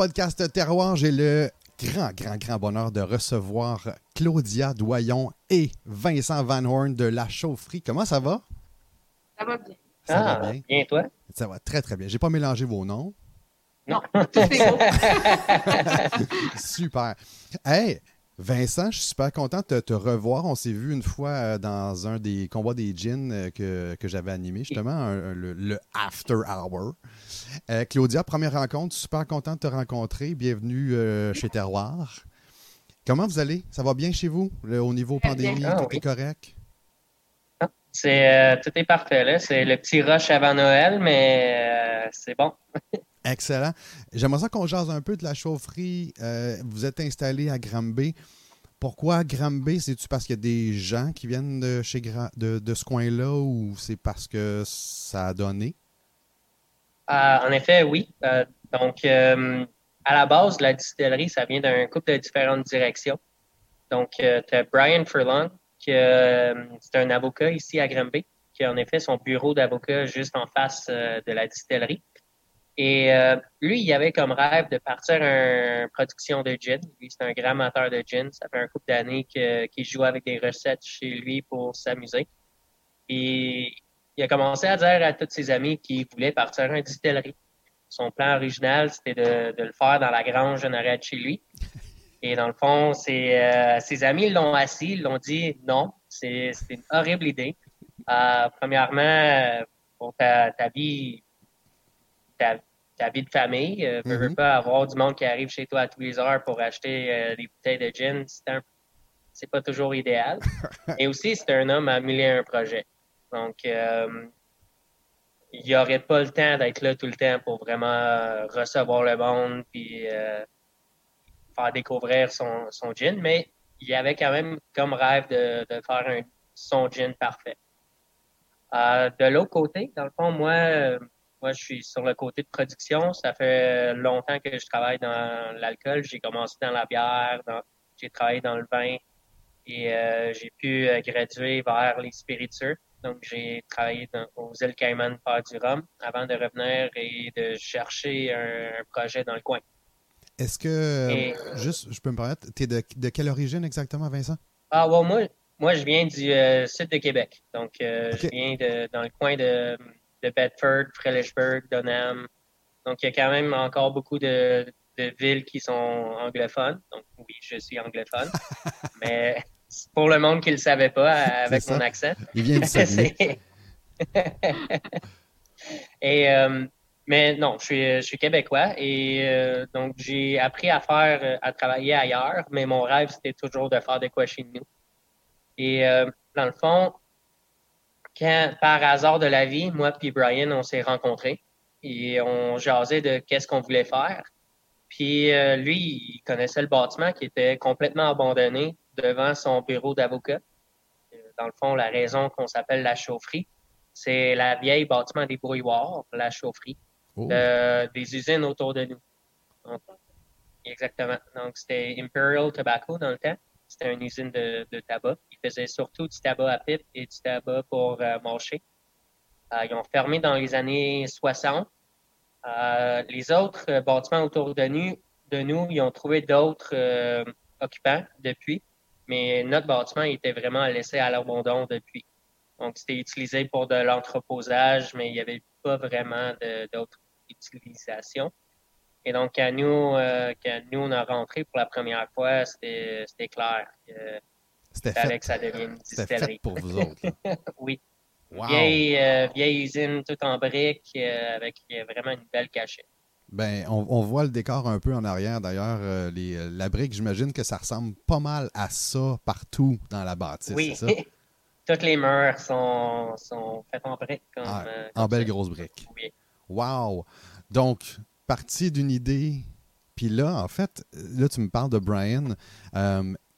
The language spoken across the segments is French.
podcast Terroir. J'ai le grand, grand, grand bonheur de recevoir Claudia Doyon et Vincent Van Horn de La Chaufferie. Comment ça va? Ça va bien. Ça ah, va bien? bien, toi? Ça va très, très bien. J'ai pas mélangé vos noms. Non. Super. Hey, Vincent, je suis super content de te revoir. On s'est vu une fois euh, dans un des combats des jeans euh, que, que j'avais animé, justement, un- un- le, le After Hour. Euh, Claudia, première rencontre, super content de te rencontrer. Bienvenue euh, chez Terroir. Comment vous allez? Ça va bien chez vous? Le- au niveau pandémie, Ah, tout oui. est correct? C'est, euh, tout est parfait, là. C'est le petit rush avant Noël, mais c'est bon. Excellent. J'aimerais ça qu'on jase un peu de la chaufferie. Euh, vous êtes installé à Granby. Pourquoi Granby? C'est-tu parce qu'il y a des gens qui viennent de, chez de, ce coin-là ou c'est parce que ça a donné? Euh, en effet, oui. Euh, donc, à la base, la distillerie, ça vient d'un couple de différentes directions. Donc, tu as Brian Furlong, qui c'est un avocat ici à Granby, qui a en effet son bureau d'avocat juste en face de la distillerie. Et euh, lui, il avait comme rêve de partir une production de gin. Lui, c'est un grand amateur de gin. Ça fait un couple d'années qu'il joue avec des recettes chez lui pour s'amuser. Et il a commencé à dire à tous ses amis qu'il voulait partir une distillerie. Son plan original, c'était de, le faire dans la grange arrière de chez lui. Et dans le fond, euh, ses amis l'ont assis, l'ont dit non, c'est, une horrible idée. Euh, premièrement, pour ta, ta vie, ta vie de famille, euh, veux, veux pas avoir du monde qui arrive chez toi à tous les heures pour acheter euh, des bouteilles de gin, c'est, pas toujours idéal. Et aussi, c'est un homme à mille et un projets. Donc, euh, il n'y aurait pas le temps d'être là tout le temps pour vraiment euh, recevoir le monde puis faire découvrir son, son gin, mais il avait quand même comme rêve de, de faire un, son gin parfait. De l'autre côté, dans le fond, moi, moi, je suis sur le côté de production. Ça fait longtemps que je travaille dans l'alcool. J'ai commencé dans la bière, dans- j'ai travaillé dans le vin et euh, j'ai pu euh, graduer vers les spiritueux. Donc, j'ai travaillé dans- aux îles Cayman faire du rhum avant de revenir et de chercher un, un projet dans le coin. Est-ce que, Et- juste, je peux me permettre, tu es de, de quelle origine exactement, Vincent? Ah, ouais, moi, moi, je viens du euh, sud de Québec. Donc, euh, je viens de, dans le coin de, de Bedford, Frelichburg, Dunham. Donc, il y a quand même encore beaucoup de, de villes qui sont anglophones. Donc, oui, je suis anglophone. mais pour le monde qui ne le savait pas euh, avec mon accent. Il vient. C'est- et euh, mais non, je suis, je suis québécois et euh, donc j'ai appris à faire, euh, à travailler ailleurs, mais mon rêve c'était toujours de faire de quoi chez nous. Et euh, dans le fond, quand par hasard de la vie, moi puis Brian, on s'est rencontrés et on jasait de qu'est-ce qu'on voulait faire. Puis euh, lui, il connaissait le bâtiment qui était complètement abandonné devant son bureau d'avocat. Euh, Dans le fond, la raison qu'on s'appelle la chaufferie, c'est la vieille bâtiment des brouilloirs, la chaufferie, Oh, de- des usines autour de nous. Donc, exactement. Donc, c'était Imperial Tobacco dans le temps. C'était une usine de, de tabac. Faisaient surtout du tabac à pipe et du tabac pour euh, marcher. Euh, ils ont fermé dans les années 60. Euh, les autres euh, bâtiments autour de nous, ils ont trouvé d'autres euh, occupants depuis, mais notre bâtiment était vraiment laissé à l'abandon depuis. Donc, c'était utilisé pour de l'entreposage, mais il n'y avait pas vraiment d'autres utilisations. Et donc, quand nous, euh, quand nous, on a rentré pour la première fois, c'était clair C'était fait, que ça devienne une c'était fait distillerie. pour vous autres. Oui. Wow. Vieille, euh, vieille usine, tout en briques, euh, avec euh, vraiment une belle cachette. Ben, on, on voit le décor un peu en arrière. D'ailleurs, euh, les- la brique, j'imagine que ça ressemble pas mal à ça partout dans la bâtisse, Oui. ça? Toutes les murs sont, sont faites en briques. Comme, Ah, en belle ça. grosse brique. Oui. Wow! Donc, parti d'une idée, puis là, en fait, là, tu me parles de Brian,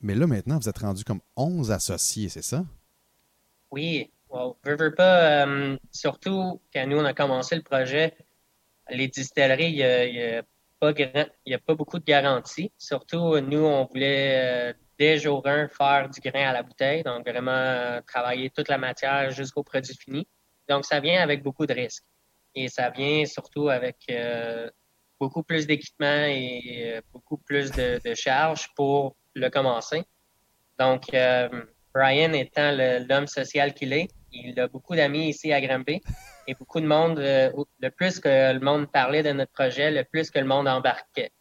mais là, maintenant, vous êtes rendu comme 11 associés, c'est ça? Oui, well, veux, pas, euh, surtout quand nous on a commencé le projet, les distilleries, il y a, a pas a pas beaucoup de garanties. Surtout, nous, on voulait euh, dès jour 1 faire du grain à la bouteille, donc vraiment euh, travailler toute la matière jusqu'au produit fini. Donc, ça vient avec beaucoup de risques. Et ça vient surtout avec beaucoup plus d'équipement et beaucoup plus de, charges pour le commencer. Donc, Brian étant l'homme social qu'il est, il a beaucoup d'amis ici à Granby et beaucoup de monde, le plus que le monde parlait de notre projet, le plus que le monde embarquait.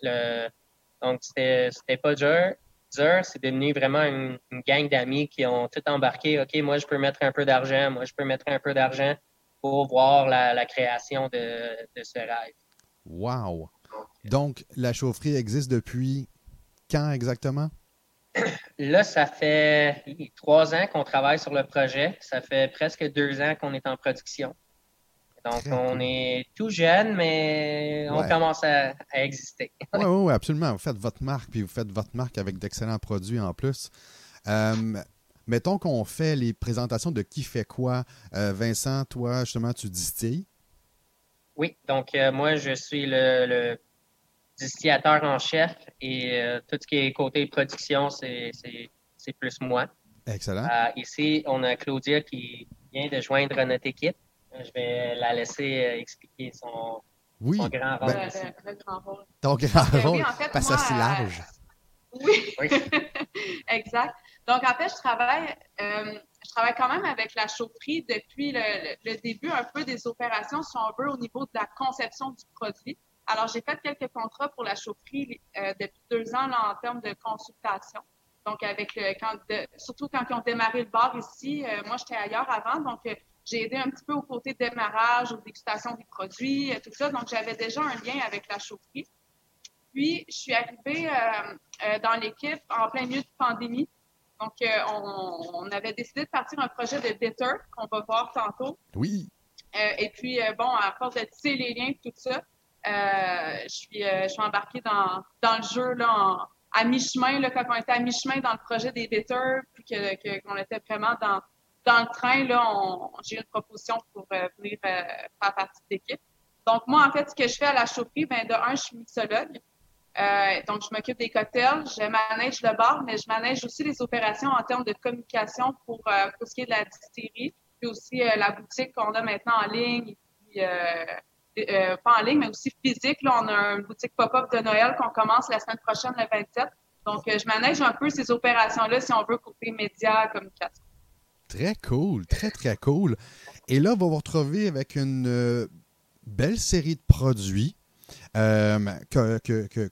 donc, c'était pas dur c'est devenu vraiment une, gang d'amis qui ont tout embarqué. OK, moi, je peux mettre un peu d'argent, moi, je peux mettre un peu d'argent pour voir la, création de, ce rêve. Wow! Donc, la chaufferie existe depuis quand exactement? Là, ça fait trois ans qu'on travaille sur le projet. Ça fait presque deux ans qu'on est en production. Donc, on est tout jeune, mais on commence à, exister. oui, oui, absolument. Vous faites votre marque, puis vous faites votre marque avec d'excellents produits en plus. Euh, mettons qu'on fait les présentations de qui fait quoi. Euh, Vincent, toi, justement, tu distilles? Oui, donc euh, moi, je suis le, distillateur en chef et tout ce qui est côté production, c'est plus moi. Excellent. ici, on a Claudia qui vient de joindre notre équipe. Je vais la laisser euh, expliquer son, grand ben, rôle. le, grand rôle. Ton grand ben rôle, en fait, parce que c'est large. Oui, exact. Donc, en fait, je travaille, euh, je travaille quand même avec la chaufferie depuis le, début un peu des opérations, si on veut, au niveau de la conception du produit. Alors, j'ai fait quelques contrats pour la chaufferie euh, depuis deux ans en termes de consultation. Donc, avec le, quand surtout quand ils ont démarré le bar ici, moi, j'étais ailleurs avant, donc j'ai aidé un petit peu au côté démarrage, aux dégustations des produits, euh, tout ça. Donc, j'avais déjà un lien avec la chaufferie. Puis, je suis arrivée euh, euh, dans l'équipe en plein milieu de pandémie. Donc, on, avait décidé de partir un projet de bitter qu'on va voir tantôt. Oui. et puis, bon, à force de tisser les liens tout ça, je, suis, je suis embarquée dans, dans le jeu là, à mi-chemin, quand on était à mi-chemin dans le projet des puis qu'on était vraiment dans, dans le train, là, j'ai une proposition pour euh, venir euh, faire partie de l'équipe. Donc, moi, en fait, ce que je fais à la chaufferie, ben, de un, je suis mixologue. Euh, donc, je m'occupe des cocktails, je manage le bar, mais je manage aussi les opérations en termes de communication pour, pour ce qui est de la distillerie, puis aussi la boutique qu'on a maintenant en ligne, pas en ligne, mais aussi physique. Là, on a une boutique pop-up de Noël qu'on commence la semaine prochaine, le 27. Donc, je manage un peu ces opérations-là, si on veut, côté médias, communication. Très cool, très, très cool. Et là, on va vous retrouver avec une euh, belle série de produits euh,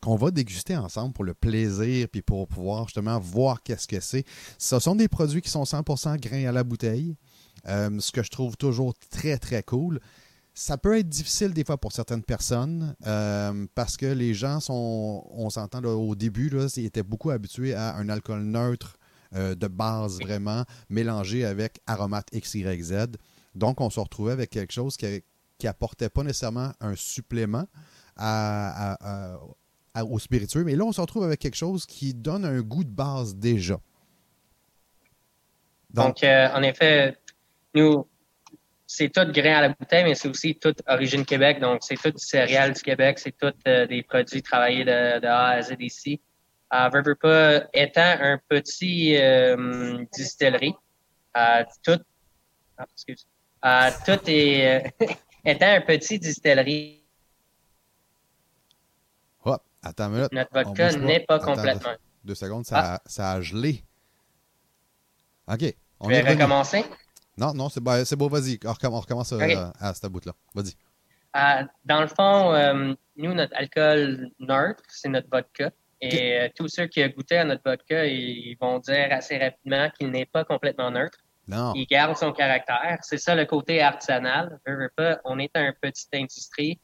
qu'on va déguster ensemble pour le plaisir puis pour pouvoir justement voir qu'est-ce que c'est. Ce sont des produits qui sont 100% grains à la bouteille, euh, ce que je trouve toujours très, très cool. Ça peut être difficile des fois pour certaines personnes parce que les gens sont, on s'entend au début, là, ils étaient beaucoup habitués à un alcool neutre euh, de base vraiment mélangé avec aromates XYZ. Donc, on se retrouvait avec quelque chose qui, qui apportait pas nécessairement un supplément au spiritueux, mais là, on se retrouve avec quelque chose qui donne un goût de base déjà. Donc, euh, en effet, nous, c'est tout grain à la bouteille, mais c'est aussi toute origine Québec. Donc, c'est tout céréales du Québec, c'est tout euh, des produits travaillés de, de A à Z ici à pas étant un petit euh, distillerie, tout, ah, excuse, tout est, euh, étant un petit distillerie. Hop, attends une minute. Notre vodka n'est pas complètement. Deux, secondes, ça, a, ça a gelé. OK. On vais recommencer? Non, non, c'est bon, beau, vas-y. On recommence, euh, à cette bout-là. Vas-y. dans le fond, nous, notre alcool neutre, c'est notre vodka. Et euh, tous ceux qui ont goûté à notre vodka, ils vont dire assez rapidement qu'il n'est pas complètement neutre. Non. Il garde son caractère. C'est ça le côté artisanal. on est un petite industrie.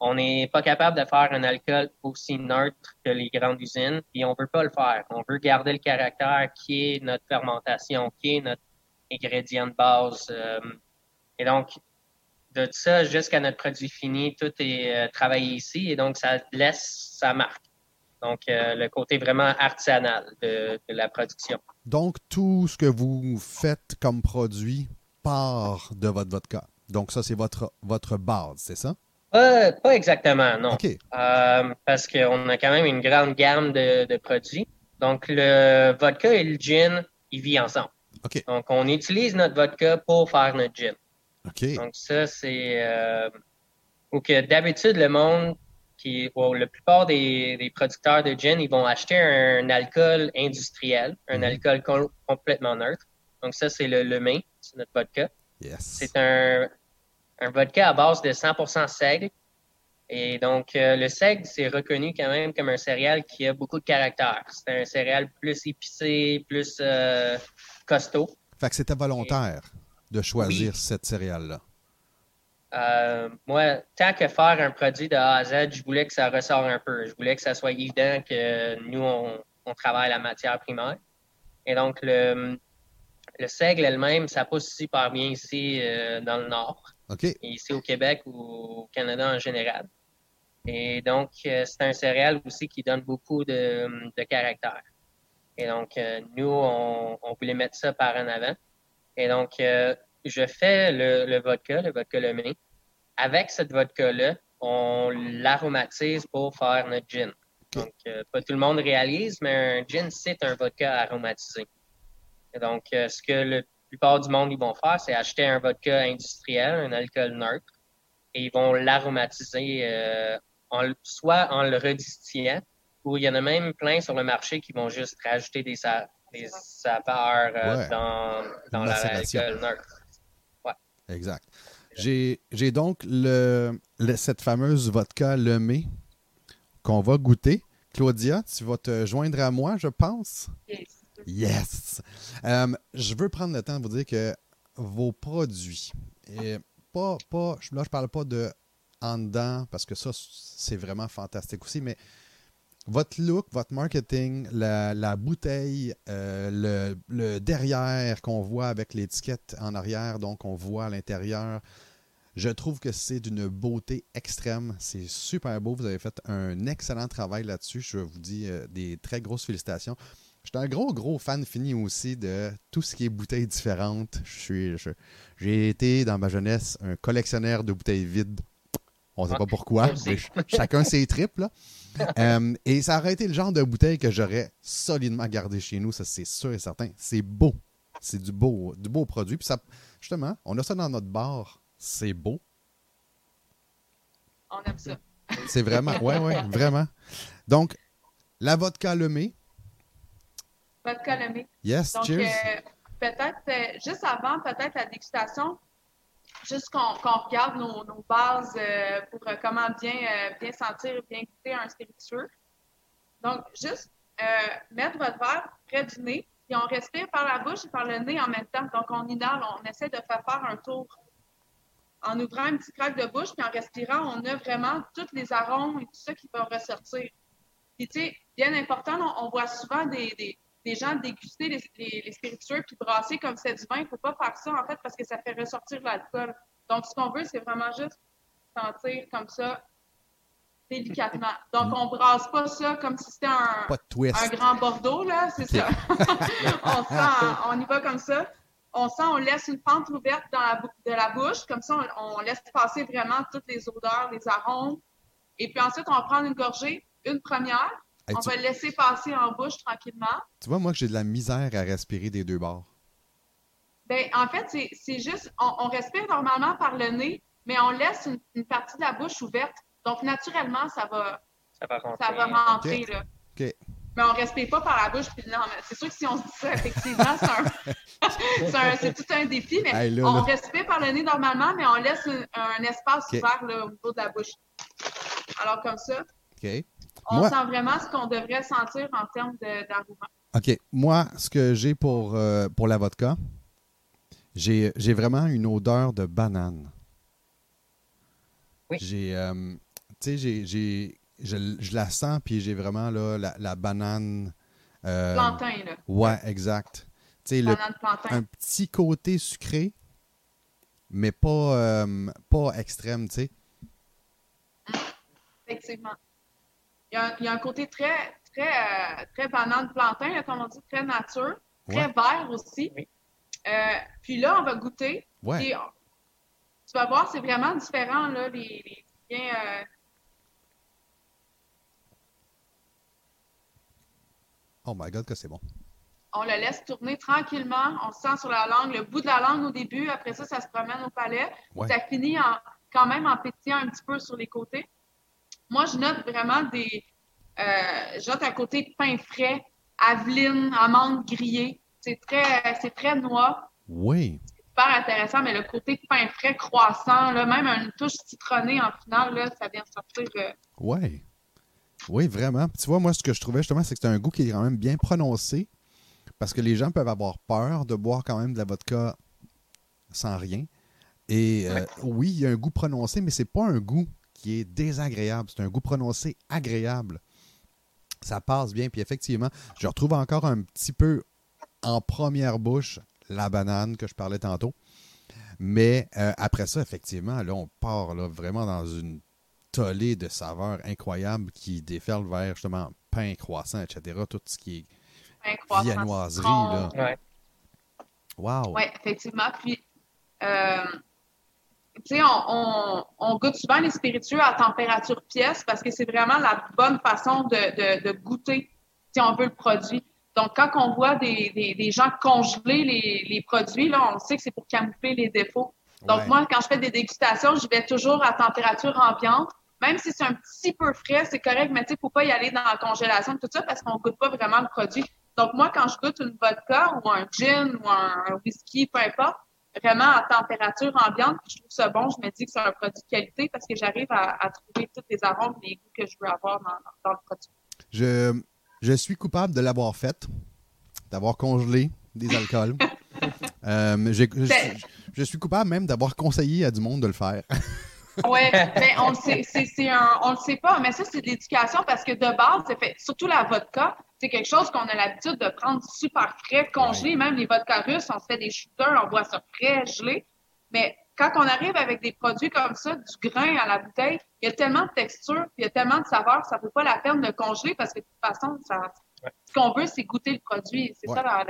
On n'est pas capable de faire un alcool aussi neutre que les grandes usines, et on veut pas le faire. On veut garder le caractère qui est notre fermentation, qui est notre ingrédient de base. Euh, et donc, de ça jusqu'à notre produit fini, tout est euh, travaillé ici, et donc ça laisse sa marque. Donc, euh, le côté vraiment artisanal de, la production. Donc, tout ce que vous faites comme produit part de votre vodka. Donc, ça, c'est votre, votre base, c'est ça? pas exactement, non. Euh, parce qu'on a quand même une grande gamme de, produits. Donc, le vodka et le gin, ils vivent ensemble. Donc, on utilise notre vodka pour faire notre gin. Donc, ça, c'est... Euh, ou que d'habitude, le monde qui, la plupart des, producteurs de gin, ils vont acheter un, alcool industriel, un mhm. alcool complètement neutre. Donc ça, c'est le, le main, c'est notre vodka. C'est un, un, vodka à base de 100% seigle. Et donc, euh, le seigle, c'est reconnu quand même comme un céréal qui a beaucoup de caractère. C'est un céréal plus épicé, plus euh, costaud. Fait que c'était volontaire de choisir cette céréale-là. Euh, moi, tant que faire un produit de A à Z, je voulais que ça ressorte un peu. Je voulais que ça soit évident que nous, on, travaille la matière primaire. Et donc, le, le seigle elle-même, ça pousse super bien ici euh, dans le Nord. ici au Québec ou au Canada en général. Et donc, euh, c'est un céréal aussi qui donne beaucoup de, caractère. Et donc, nous, on, on, voulait mettre ça par en avant. Et donc, je fais le, vodka, le vodka lemay. Avec cette vodka-là, on l'aromatise pour faire notre gin. Donc, euh, pas tout le monde réalise, mais un gin, c'est un vodka aromatisé. donc, euh, ce que la plupart du monde ils vont faire, c'est acheter un vodka industriel, un alcool neutre, et ils vont l'aromatiser euh, soit en le redistillant, ou il y en a même plein sur le marché qui vont juste rajouter des, saveurs dans, dans l'alcool neutre. Exact. J'ai donc le, cette fameuse vodka Lemay qu'on va goûter. Claudia, tu vas te joindre à moi, je pense? Yes. Yes. Euh, je veux prendre le temps de vous dire que vos produits, et pas, pas, là, je parle pas de en dedans, parce que ça, c'est vraiment fantastique aussi, mais votre look, votre marketing, la, bouteille, euh, le, derrière qu'on voit avec l'étiquette en arrière, donc on voit à l'intérieur. Je trouve que c'est d'une beauté extrême. C'est super beau. Vous avez fait un excellent travail là-dessus. Je vous dis euh, des très grosses félicitations. Je suis un gros, gros fan fini aussi de tout ce qui est bouteilles différentes. Je suis, j'ai été dans ma jeunesse un collectionneur de bouteilles vides. On ne sait pas pourquoi. chacun ses tripes. Là. Euh, et ça aurait été le genre de bouteille que j'aurais solidement gardé chez nous, ça c'est sûr et certain. C'est beau. C'est du beau, du beau produit. Puis ça, justement, on a ça dans notre bar. C'est beau. On aime ça. C'est vraiment, ouais, ouais, vraiment. Donc, la vodka lemay. Vodka lemay. Yes, Donc, cheers. Euh, peut-être, euh, juste avant, peut-être la dégustation, juste qu'on regarde nos, bases euh, pour euh, comment bien, euh, bien sentir, bien goûter un spiritueux. Donc, juste mettre votre verre près du nez, puis on respire par la bouche et par le nez en même temps. Donc, on inhale, on essaie de faire faire un tour en ouvrant un petit craque de bouche, puis en respirant, on a vraiment tous les arômes et tout ça qui va ressortir. Puis, tu sais, bien important, on, voit souvent des, gens déguster les, spiritueux puis brasser comme c'est du vin. Il ne faut pas faire ça, en fait, parce que ça fait ressortir l'alcool. Donc, ce qu'on veut, c'est vraiment juste sentir comme ça, délicatement. Donc, on brasse pas ça comme si c'était un, un grand Bordeaux, là, c'est ça. on, sent, on y va comme ça. On sent, on laisse une pente ouverte dans la, de la bouche, comme ça, on, laisse passer vraiment toutes les odeurs, les arômes. Et puis ensuite, on va prendre une gorgée, une première. On va laisser passer en bouche tranquillement. Tu vois, moi, j'ai de la misère à respirer des deux bords. Ben, en fait, c'est juste, on, respire normalement par le nez, mais on laisse une, partie de la bouche ouverte. Donc, naturellement, ça va, ça va rentrer. Ça va rentrer là. Mais on ne respire pas par la bouche. c'est sûr que si on se dit ça, effectivement, c'est tout un défi. Mais on respire par le nez normalement, mais on laisse un, espace ouvert là, au niveau de la bouche. Alors, comme ça, on sent vraiment ce qu'on devrait sentir en termes d'aroma. OK. Moi, ce que j'ai pour, euh, pour la vodka, j'ai vraiment une odeur de banane. Oui. J'ai, euh, tu sais, j'ai, je, la sens, puis j'ai vraiment là, la, la banane. Euh, plantain, là. Ouais, exact. Tu sais, le, un petit côté sucré, mais pas, euh, pas extrême, tu sais. Effectivement. Il y, a, il y, a, un côté très, très, très banane plantain, comme on dit, très nature, très vert aussi. Oui. Euh, puis là, on va goûter. Ouais. tu vas voir, c'est vraiment différent, là, les, les euh, Oh my God, que c'est bon. On le laisse tourner tranquillement. On sent sur la langue, le bout de la langue au début. Après ça, ça se promène au palais. Ça finit en, quand même en pétillant un petit peu sur les côtés. Moi, je note vraiment des. Euh, je note un côté pain frais, aveline, amande grillée. C'est très, c'est très noix. Oui. Super intéressant, mais le côté pain frais, croissant, là, même une touche citronnée en finale, là, ça vient sortir. Euh, Oui. Oui, vraiment. Tu vois, moi, ce que je trouvais justement, c'est que c'est un goût qui est quand même bien prononcé. Parce que les gens peuvent avoir peur de boire quand même de la vodka sans rien. Et euh, oui, il y a un goût prononcé, mais c'est pas un goût qui est désagréable. C'est un goût prononcé agréable. Ça passe bien. Puis effectivement, je retrouve encore un petit peu en première bouche la banane que je parlais tantôt. Mais euh, après ça, effectivement, là, on part là, vraiment dans une tollée de saveurs incroyables qui déferle vers justement pain, croissant, etc. Tout ce qui est viennoiserie. Là. Ouais. Wow! Oui, effectivement. Puis, euh, tu sais, on, on, on goûte souvent les spiritueux à température pièce parce que c'est vraiment la bonne façon de, de, de goûter, si on veut, le produit. Donc, quand on voit des, des, des gens congeler les, les produits, là, on sait que c'est pour camoufler les défauts. Donc, Ouais. moi, quand je fais des dégustations, je vais toujours à température ambiante. Même si c'est un petit peu frais, c'est correct, mais tu sais, faut pas y aller dans la congélation, tout ça, parce qu'on goûte pas vraiment le produit. Donc, moi, quand je goûte une vodka ou un gin ou un, un whisky, peu importe, vraiment à température ambiante, puis je trouve ça bon, je me dis que c'est un produit de qualité parce que j'arrive à, à trouver tous les arômes, les goûts que je veux avoir dans, dans le produit. Je, je suis coupable de l'avoir faite, d'avoir congelé des alcools. Euh, je, Ben- je- je suis coupable même d'avoir conseillé à du monde de le faire. Ouais, mais on le sait, c'est, c'est un, on le sait pas, mais ça c'est de l'éducation parce que de base, c'est fait, surtout la vodka, c'est quelque chose qu'on a l'habitude de prendre super frais, congelé, même les vodkas russes, on se fait des shooters, on boit ça frais, gelé. Mais quand on arrive avec des produits comme ça, du grain à la bouteille, il y a tellement de texture, il y a tellement de saveur, ça vaut pas la peine de congeler parce que de toute façon, ça, ce qu'on veut, c'est goûter le produit. C'est Ouais. ça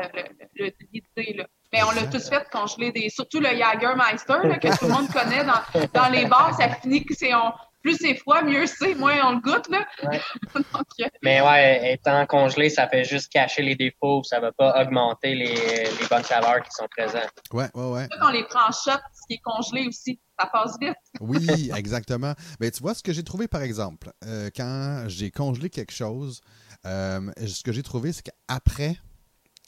l'idée. Mais on l'a tous fait congeler des. Surtout le Jagermeister, que tout le monde connaît dans, dans les bars, ça finit que c'est. On, plus c'est froid, mieux c'est, moins on le goûte. Là. Ouais. Donc, euh, Mais ouais, étant congelé, ça fait juste cacher les défauts, ça va pas augmenter les, les bonnes saveurs qui sont présentes. Ouais, ouais, ouais. quand on les prend en shot, ce qui est congelé aussi, ça passe vite. Oui, exactement. Mais tu vois, ce que j'ai trouvé, par exemple, euh, quand j'ai congelé quelque chose, euh, ce que j'ai trouvé, c'est qu'après,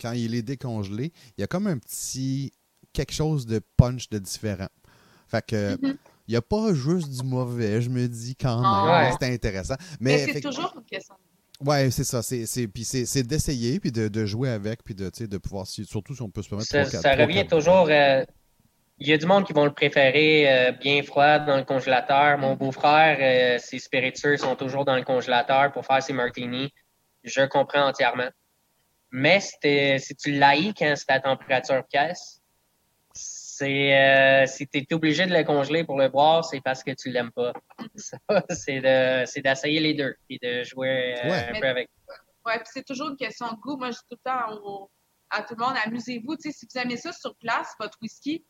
quand il est décongelé, il y a comme un petit quelque chose de punch de différent. Fait que, Mm-hmm. Il n'y a pas juste du mauvais, je me dis quand même. Ah. Ouais. C'est intéressant. Mais, Mais, c'est toujours une question. Ouais, c'est ça. C'est, c'est, puis c'est, c'est d'essayer, puis de, de jouer avec, puis de, tu sais, de pouvoir, si- surtout si on peut se permettre Ça, trois, quatre- ça trois, revient toujours. euh, Il y a du monde qui vont le préférer euh, bien froid dans le congélateur. Mon beau-frère, euh, ses spiritueux sont toujours dans le congélateur pour faire ses martinis. Je comprends entièrement. Mais si, tu l'haïs quand c'est à température pièce, c'est euh, si tu es obligé de le congeler pour le boire, c'est parce que tu l'aimes pas. Ça, c'est de c'est d'essayer les deux et de jouer euh, Ouais. un peu avec. Ouais, puis c'est toujours une question de goût. Moi, je dis tout le temps au- à tout le monde, amusez-vous. Tu sais, si vous aimez ça sur glace, votre whisky,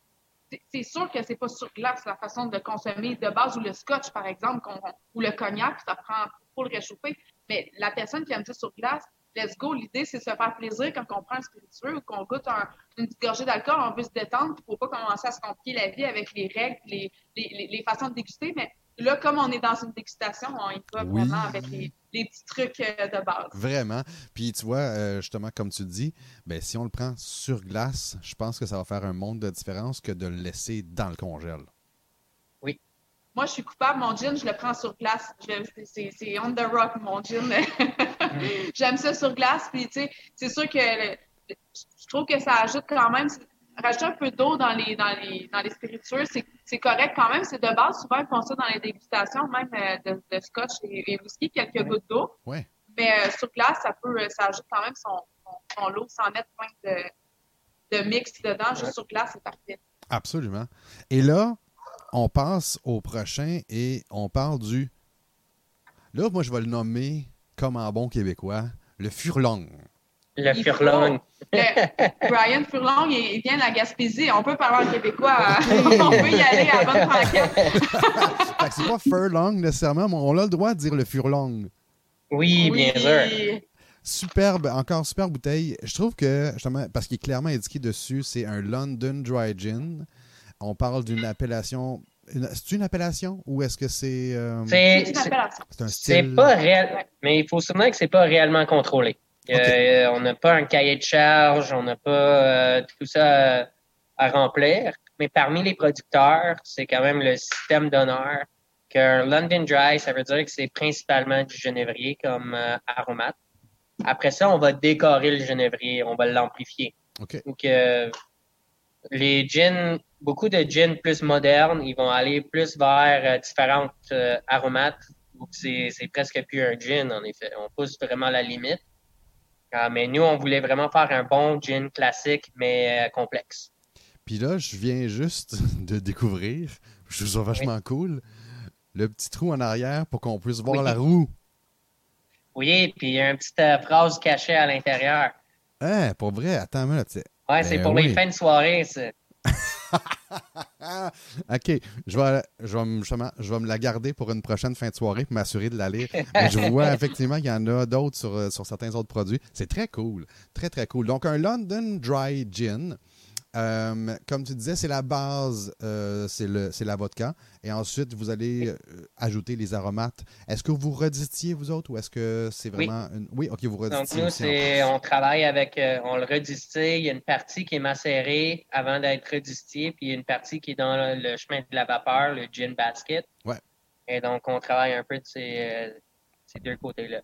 c'est- sûr que c'est pas sur glace la façon de le consommer de base ou le scotch, par exemple, qu'on- ou le cognac, ça prend pour le réchauffer. Mais la personne qui aime ça sur glace, let's go. L'idée, c'est de se faire plaisir quand on prend un spiritueux ou qu'on goûte un- une petite gorgée d'alcool, on veut se détendre. Il faut pas commencer à se compliquer la vie avec les règles, les, les, les, les façons de déguster. Mais là, comme on est dans une dégustation, on y va Oui. vraiment avec les, les petits trucs euh, de base. Vraiment. Puis tu vois, euh, justement, comme tu dis, ben, si on le prend sur glace, je pense que ça va faire un monde de différence que de le laisser dans le congèle. Moi, je suis coupable. Mon gin, je le prends sur glace. C'est on the rock, mon gin. J'aime ça sur glace. Puis, tu sais, c'est sûr que le- je trouve que ça ajoute quand même. Rajouter un peu d'eau dans les, dans les, dans les spiritueux, c'est correct quand même. C'est de base. Souvent, ils font ça dans les dégustations, même euh, de, de scotch et, et whisky, quelques gouttes d'eau. Ouais. Mais euh, sur glace, ça peut, euh, ça ajoute quand même son, son, son lot sans mettre plein de, de mix dedans. Juste Ouais. sur glace, c'est parfait. Absolument. Et là, on passe au prochain et on parle du. Là, moi, je vais le nommer comme en bon québécois, le furlong. Le Il furlong. Le- Brian Furlong, il il vient de la Gaspésie. On peut parler en québécois. On peut y aller à bonne franquette. C'est pas furlong nécessairement, mais on a le droit de dire le furlong. Oui, bien sûr. Superbe, encore super bouteille. Je trouve que, justement, parce qu'il est clairement indiqué dessus, c'est un London Dry Gin. On parle d'une appellation C'est une appellation ou est-ce que c'est. Euh, c'est un style? C'est pas réel, mais il faut se souvenir que c'est pas réellement contrôlé. Euh, on n'a pas un cahier de charge, on n'a pas tout ça à, remplir. Mais parmi les producteurs, c'est quand même le système d'honneur qu'un London Dry, ça veut dire que c'est principalement du genévrier comme aromate. Après ça, on va décorer le genévrier, on va l'amplifier. Donc, les gins, beaucoup de gins plus modernes, ils vont aller plus vers euh, différentes euh, aromates. C'est, presque plus un gin, en effet. On pousse vraiment la limite. Ah, mais nous, on voulait vraiment faire un bon gin classique, mais euh, complexe. Puis là, je viens juste de découvrir, je trouve ça vachement cool, le petit trou en arrière pour qu'on puisse voir la roue. Oui, puis il y a une petite phrase cachée à l'intérieur. Hein, pour vrai, attends moi, tu Ouais, c'est ben pour les fins de soirée, ça. OK. Je vais, je, vais, je vais me la garder pour une prochaine fin de soirée pour m'assurer de la lire. Mais je vois effectivement qu'il y en a d'autres sur, sur certains autres produits. C'est très cool. Très, très cool. Donc, un London Dry Gin. Euh, comme tu disais, c'est la base, euh, c'est la vodka. Et ensuite, vous allez euh, ajouter les aromates. Est-ce que vous redistillez, vous autres, ou est-ce que c'est vraiment oui. une. Oui, OK, vous redistillez. Donc, nous, on travaille avec. on le redistille. Il y a une partie qui est macérée avant d'être redistillée, puis il y a une partie qui est dans le, chemin de la vapeur, le gin basket. Ouais. Et donc, on travaille un peu de ces, ces deux côtés-là.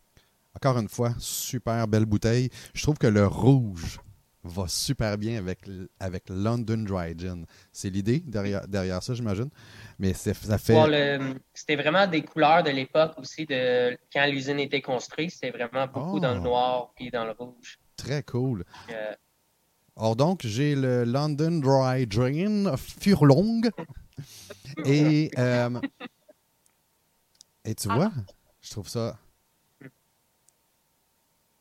Encore une fois, super belle bouteille. Je trouve que le rouge va super bien avec, avec London Dry Gin. C'est l'idée derrière, derrière ça, j'imagine. Mais ça fait. c'était vraiment des couleurs de l'époque aussi, de quand l'usine était construite. C'était vraiment beaucoup dans le ah. noir et dans le rouge. Très cool. Euh, Or donc, j'ai le London Dry Gin Furlong. et, euh, et tu vois, je trouve ça.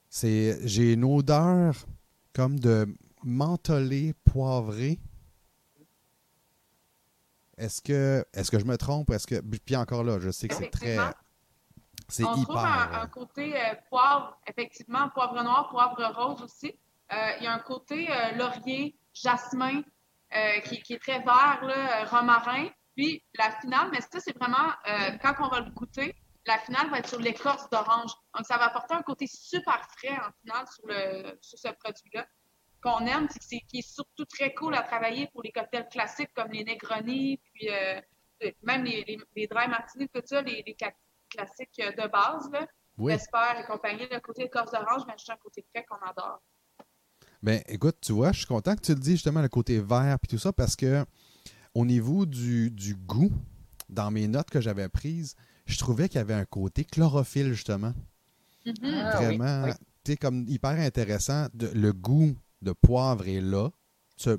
C'est, j'ai une odeur comme de mentholé poivré. Est-ce que, est que je me trompe? Est-ce que, puis encore là, je sais que c'est très. C'est hyper. On trouve un, côté euh, poivre, effectivement, poivre noir, poivre rose aussi. Euh, il y a un côté euh, laurier, jasmin, qui, est très vert, là, romarin. Puis la finale, mais ça, c'est vraiment quand on va le goûter, la finale va être sur l'écorce d'orange. Donc, ça va apporter un côté super frais en finale sur, le, sur ce produit-là. Qu'on aime, c'est qui est surtout très cool à travailler pour les cocktails classiques comme les Negroni, puis euh, même les, les, dry martini, tout ça, les, classiques de base, là. Oui. et compagnie. Le côté écorce d'orange, mais juste un côté frais qu'on adore. Ben, écoute, tu vois, je suis content que tu le dis justement, le côté vert puis tout ça, parce que au niveau du, du goût, dans mes notes que j'avais prises, je trouvais qu'il y avait un côté chlorophylle, justement. Mm-hmm. Ah Vraiment, tu sais, comme hyper intéressant. le goût de poivre est là,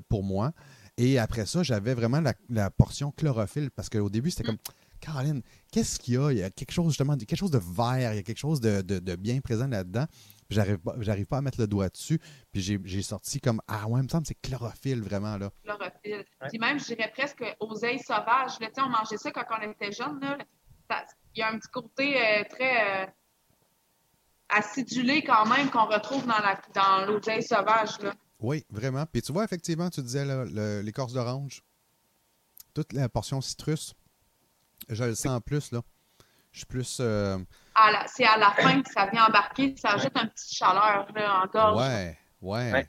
pour moi. Et après ça, j'avais vraiment la, portion chlorophylle, parce qu'au début, c'était comme, Caroline, qu'est-ce qu'il y a? Il y a quelque chose, justement, quelque chose de vert, il y a quelque chose de, bien présent là-dedans. J'arrive pas, j'arrive pas à mettre le doigt dessus. Puis j'ai sorti comme Ah ouais, il me semble que c'est chlorophylle vraiment là. Chlorophylle. Puis même, je dirais presque oseille sauvage. Là, on mangeait ça quand on était jeune. Là il y a un petit côté euh, très euh, acidulé quand même qu'on retrouve dans la dans l'oseille sauvage. Là. Oui, vraiment. Puis tu vois, effectivement, tu disais l'écorce d'orange, toute la portion citrus, je le sens plus, là. Je suis plus. Euh, c'est à la fin que ça vient embarquer, ça ajoute un petit chaleur là, en gorge. Ouais, ouais.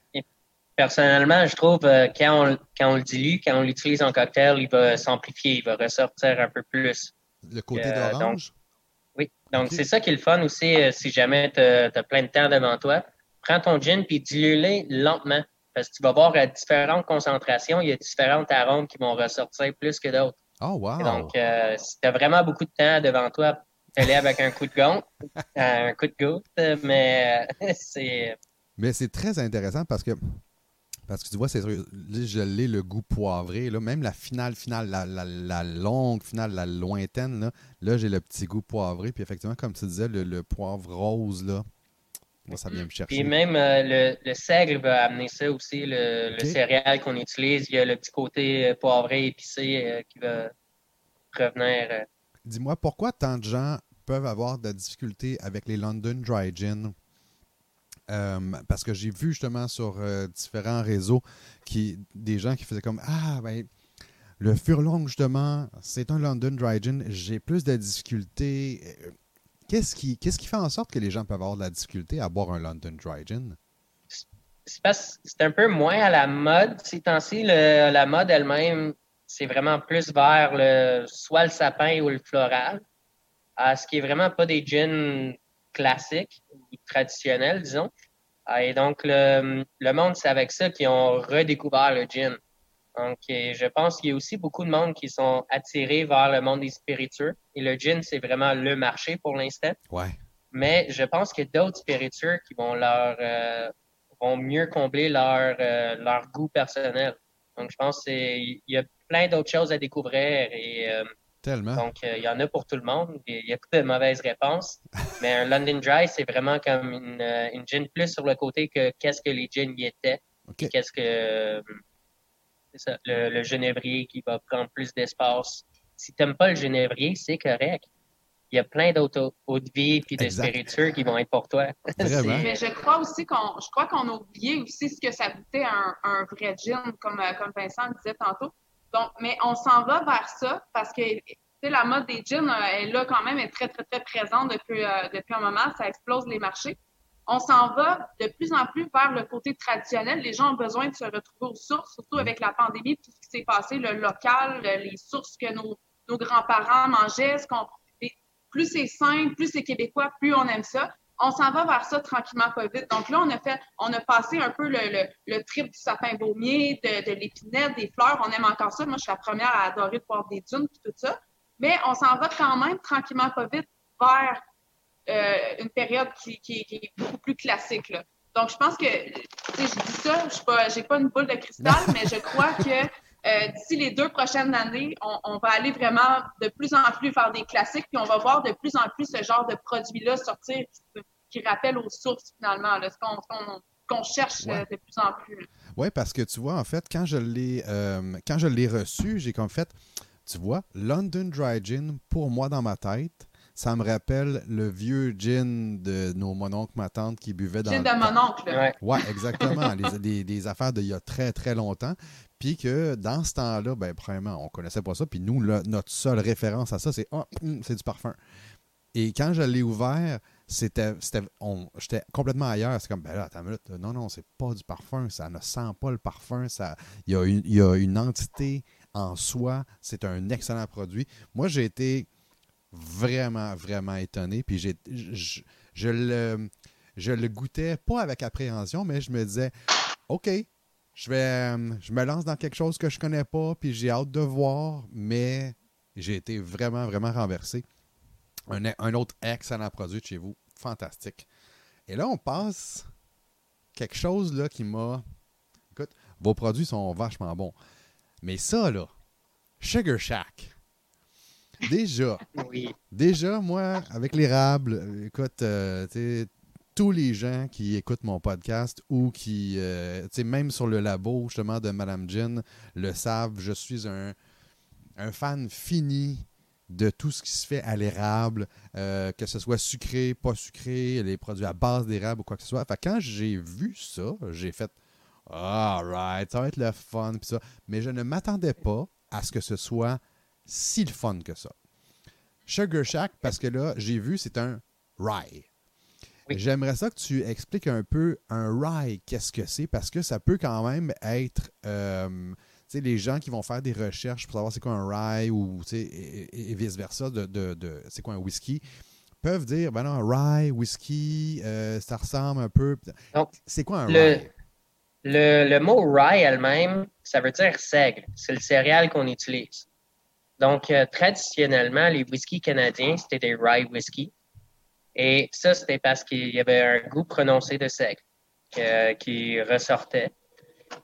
Personnellement, je trouve que quand on, quand on le dilue, quand on l'utilise en cocktail, il va s'amplifier, il va ressortir un peu plus. Le côté euh, d'orange? Oui. Donc, c'est ça qui est le fun aussi, euh, si jamais tu as, plein de temps devant toi. Prends ton gin puis dilue-le lentement. Parce que tu vas voir à différentes concentrations, il y a différentes arômes qui vont ressortir plus que d'autres. Oh, wow! Donc, euh, si tu as vraiment beaucoup de temps devant toi, aller avec un coup de goutte, un coup de goutte, mais c'est. Mais c'est très intéressant parce que parce que tu vois, c'est je l'ai le goût poivré. Là. Même la finale, finale, la, longue finale, la lointaine, là, là j'ai le petit goût poivré. Puis effectivement, comme tu disais, le, poivre rose, là, ça vient me chercher. Puis même euh, le, le, seigle va amener ça aussi, le, céréal qu'on utilise. Il y a le petit côté euh, poivré, épicé euh, qui va revenir. Dis-moi, pourquoi tant de gens peuvent avoir de la difficulté avec les London Dry Gin? Euh, parce que j'ai vu justement sur euh, différents réseaux des gens qui faisaient comme Ah, ben, Le Furlong, justement, c'est un London Dry Gin. J'ai plus de difficultés. Euh, qu'est-ce qui, qu'est-ce qui fait en sorte que les gens peuvent avoir de la difficulté à boire un London Dry Gin? C'est un peu moins à la mode. Ces temps-ci, la mode elle-même, c'est vraiment plus vers le, soit le sapin ou le floral. Ce qui est vraiment pas des gins classiques ou traditionnels, disons. Et donc, le, le monde, c'est avec ça qu'ils ont redécouvert le gin. Donc, je pense qu'il y a aussi beaucoup de monde qui sont attirés vers le monde des spiritueux. Et le gin, c'est vraiment le marché pour l'instant. Ouais. Mais je pense qu'il y a d'autres spiritueux qui vont leur euh, vont mieux combler leur, euh, leur goût personnel. Donc, je pense qu'il y a plein d'autres choses à découvrir et euh, Tellement. Donc, il y en a pour tout le monde. Il y a pas de mauvaises réponses. Mais un London Dry, c'est vraiment comme une, une gin plus sur le côté que qu'est-ce que les gins y étaient. Qu'est-ce que c'est ça, le, le, genévrier qui va prendre plus d'espace. Si tu n'aimes pas le genévrier, c'est correct. Il y a plein d'autres eaux de vie et de spiritueux qui vont être pour toi. Mais je crois aussi qu'on je crois qu'on a oublié aussi ce que ça goûtait un, un vrai gin, comme, euh, comme Vincent le disait tantôt. Donc, mais on s'en va vers ça parce que la mode des gins, euh, elle là quand même est très, très, très présente depuis, euh, depuis un moment. Ça explose les marchés on s'en va de plus en plus vers le côté traditionnel. Les gens ont besoin de se retrouver aux sources, surtout avec la pandémie, tout ce qui s'est passé, le local, les sources que nos, nos grands-parents mangeaient. Ce plus c'est simple, plus c'est québécois, plus on aime ça. On s'en va vers ça tranquillement pas vite. Donc là, on a fait, on a passé un peu le, le, le trip du sapin baumier, de, de l'épinette, des fleurs. On aime encore ça. Moi, je suis la première à adorer de voir des dunes et tout ça. Mais on s'en va quand même tranquillement pas vite vers euh, une période qui, qui, qui, est beaucoup plus classique. Là. Donc, je pense que, tu sais, je dis ça, je n'ai pas, une boule de cristal, mais je crois que euh, d'ici les deux prochaines années, on, on, va aller vraiment de plus en plus faire des classiques, puis on va voir de plus en plus ce genre de produits-là sortir qui, qui rappellent aux sources finalement, là, ce qu'on qu qu'on cherche ouais. de plus en plus. Oui, parce que tu vois, en fait, quand je l'ai euh, quand je l'ai reçu, j'ai comme fait, tu vois, London Dry Gin, pour moi, dans ma tête, ça me rappelle le vieux gin de nos mononcles, ma tante qui buvait dans. Gin de mon oncle. Ouais, ouais exactement. les, des, des, affaires d'il y a très, très longtemps. Puis que dans ce temps-là, ben, premièrement, on connaissait pas ça. Puis nous, là, notre seule référence à ça, c'est oh, c'est du parfum. Et quand je l'ai ouvert, c'était j'étais complètement ailleurs c'est comme ben là attends une minute non non c'est pas du parfum ça ne sent pas le parfum ça il y a une, il y a une entité en soi c'est un excellent produit moi j'ai été vraiment, vraiment étonné. Puis j'ai, je, le, je le goûtais pas avec appréhension, mais je me disais, OK, je vais, je me lance dans quelque chose que je connais pas, puis j'ai hâte de voir, mais j'ai été vraiment, vraiment renversé. Un, un autre excellent produit de chez vous, fantastique. Et là, on passe quelque chose là qui m'a. Écoute, vos produits sont vachement bons. Mais ça, là, Sugar Shack. Déjà, oui. déjà, moi, avec l'érable, écoute, euh, tous les gens qui écoutent mon podcast ou qui, euh, même sur le labo, justement, de Madame Jean, le savent, je suis un, un fan fini de tout ce qui se fait à l'érable, euh, que ce soit sucré, pas sucré, les produits à base d'érable ou quoi que ce soit. Fait, quand j'ai vu ça, j'ai fait Alright, ça va être le fun, pis ça. Mais je ne m'attendais pas à ce que ce soit si le fun que ça. Sugar Shack, parce que là, j'ai vu, c'est un rye. Oui. J'aimerais ça que tu expliques un peu un rye, qu'est-ce que c'est, parce que ça peut quand même être, euh, tu sais, les gens qui vont faire des recherches pour savoir c'est quoi un rye ou, tu sais, et, et vice-versa, de, de, de c'est quoi un whisky, peuvent dire, ben non, rye, whisky, euh, ça ressemble un peu. C'est quoi un le, rye? Le, le mot rye elle-même, ça veut dire seigle. C'est le céréal qu'on utilise. Donc, euh, traditionnellement, les whiskies canadiens, c'était des rye whisky. Et ça, c'était parce qu'il y avait un goût prononcé de seigle euh, qui ressortait.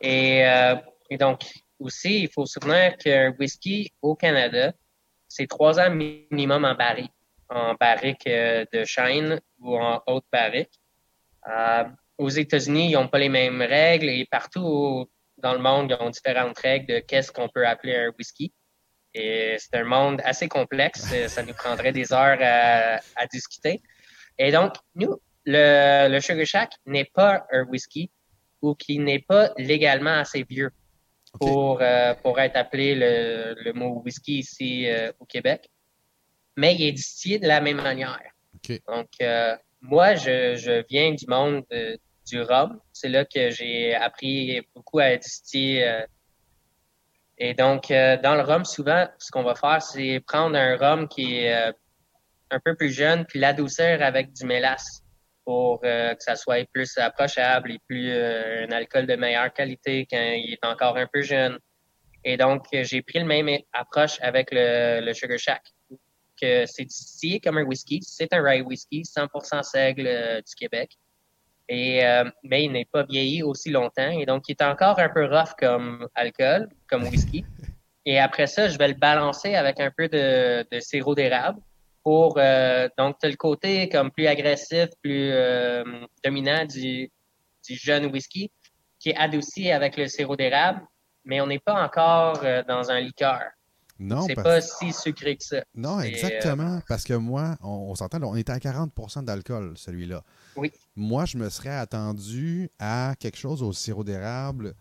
Et, euh, et, donc, aussi, il faut se souvenir qu'un whisky au Canada, c'est trois ans minimum en barrique, en barrique de chêne ou en haute barrique. aux États-Unis, ils n'ont pas les mêmes règles et partout dans le monde, ils ont différentes règles de qu'est-ce qu'on peut appeler un whisky. Et c'est un monde assez complexe. Ça nous prendrait des heures à, à discuter. Et donc, nous, le, le Sugar Shack n'est pas un whisky ou qui n'est pas légalement assez vieux. pour, euh, pour être appelé le, le mot whisky ici euh, au Québec. Mais il est distillé de la même manière. Donc, euh, moi, je, je, viens du monde du rhum. C'est là que j'ai appris beaucoup à distiller. Et donc, dans le rhum, souvent, ce qu'on va faire, c'est prendre un rhum qui est un peu plus jeune, puis l'adoucir avec du mélasse pour que ça soit plus approchable et plus un alcool de meilleure qualité quand il est encore un peu jeune. Et donc, j'ai pris le même approche avec le, Sugar Shack que c'est distillé comme un whisky. C'est un rye whisky, 100% seigle euh, du Québec. Et, euh, mais il n'est pas vieilli aussi longtemps. Et donc, il est encore un peu rough comme alcool, comme whisky. Et après ça, je vais le balancer avec un peu de, de sirop d'érable pour euh, donc le côté comme plus agressif, plus dominant du, du jeune whisky qui est adouci avec le sirop d'érable, mais on n'est pas encore dans un liqueur. Non. C'est pas si sucré que ça. Non, exactement. Euh, parce que moi, on, s'entend, on était à 40% d'alcool, celui-là. Oui. Moi, je me serais attendu à quelque chose au sirop d'érable.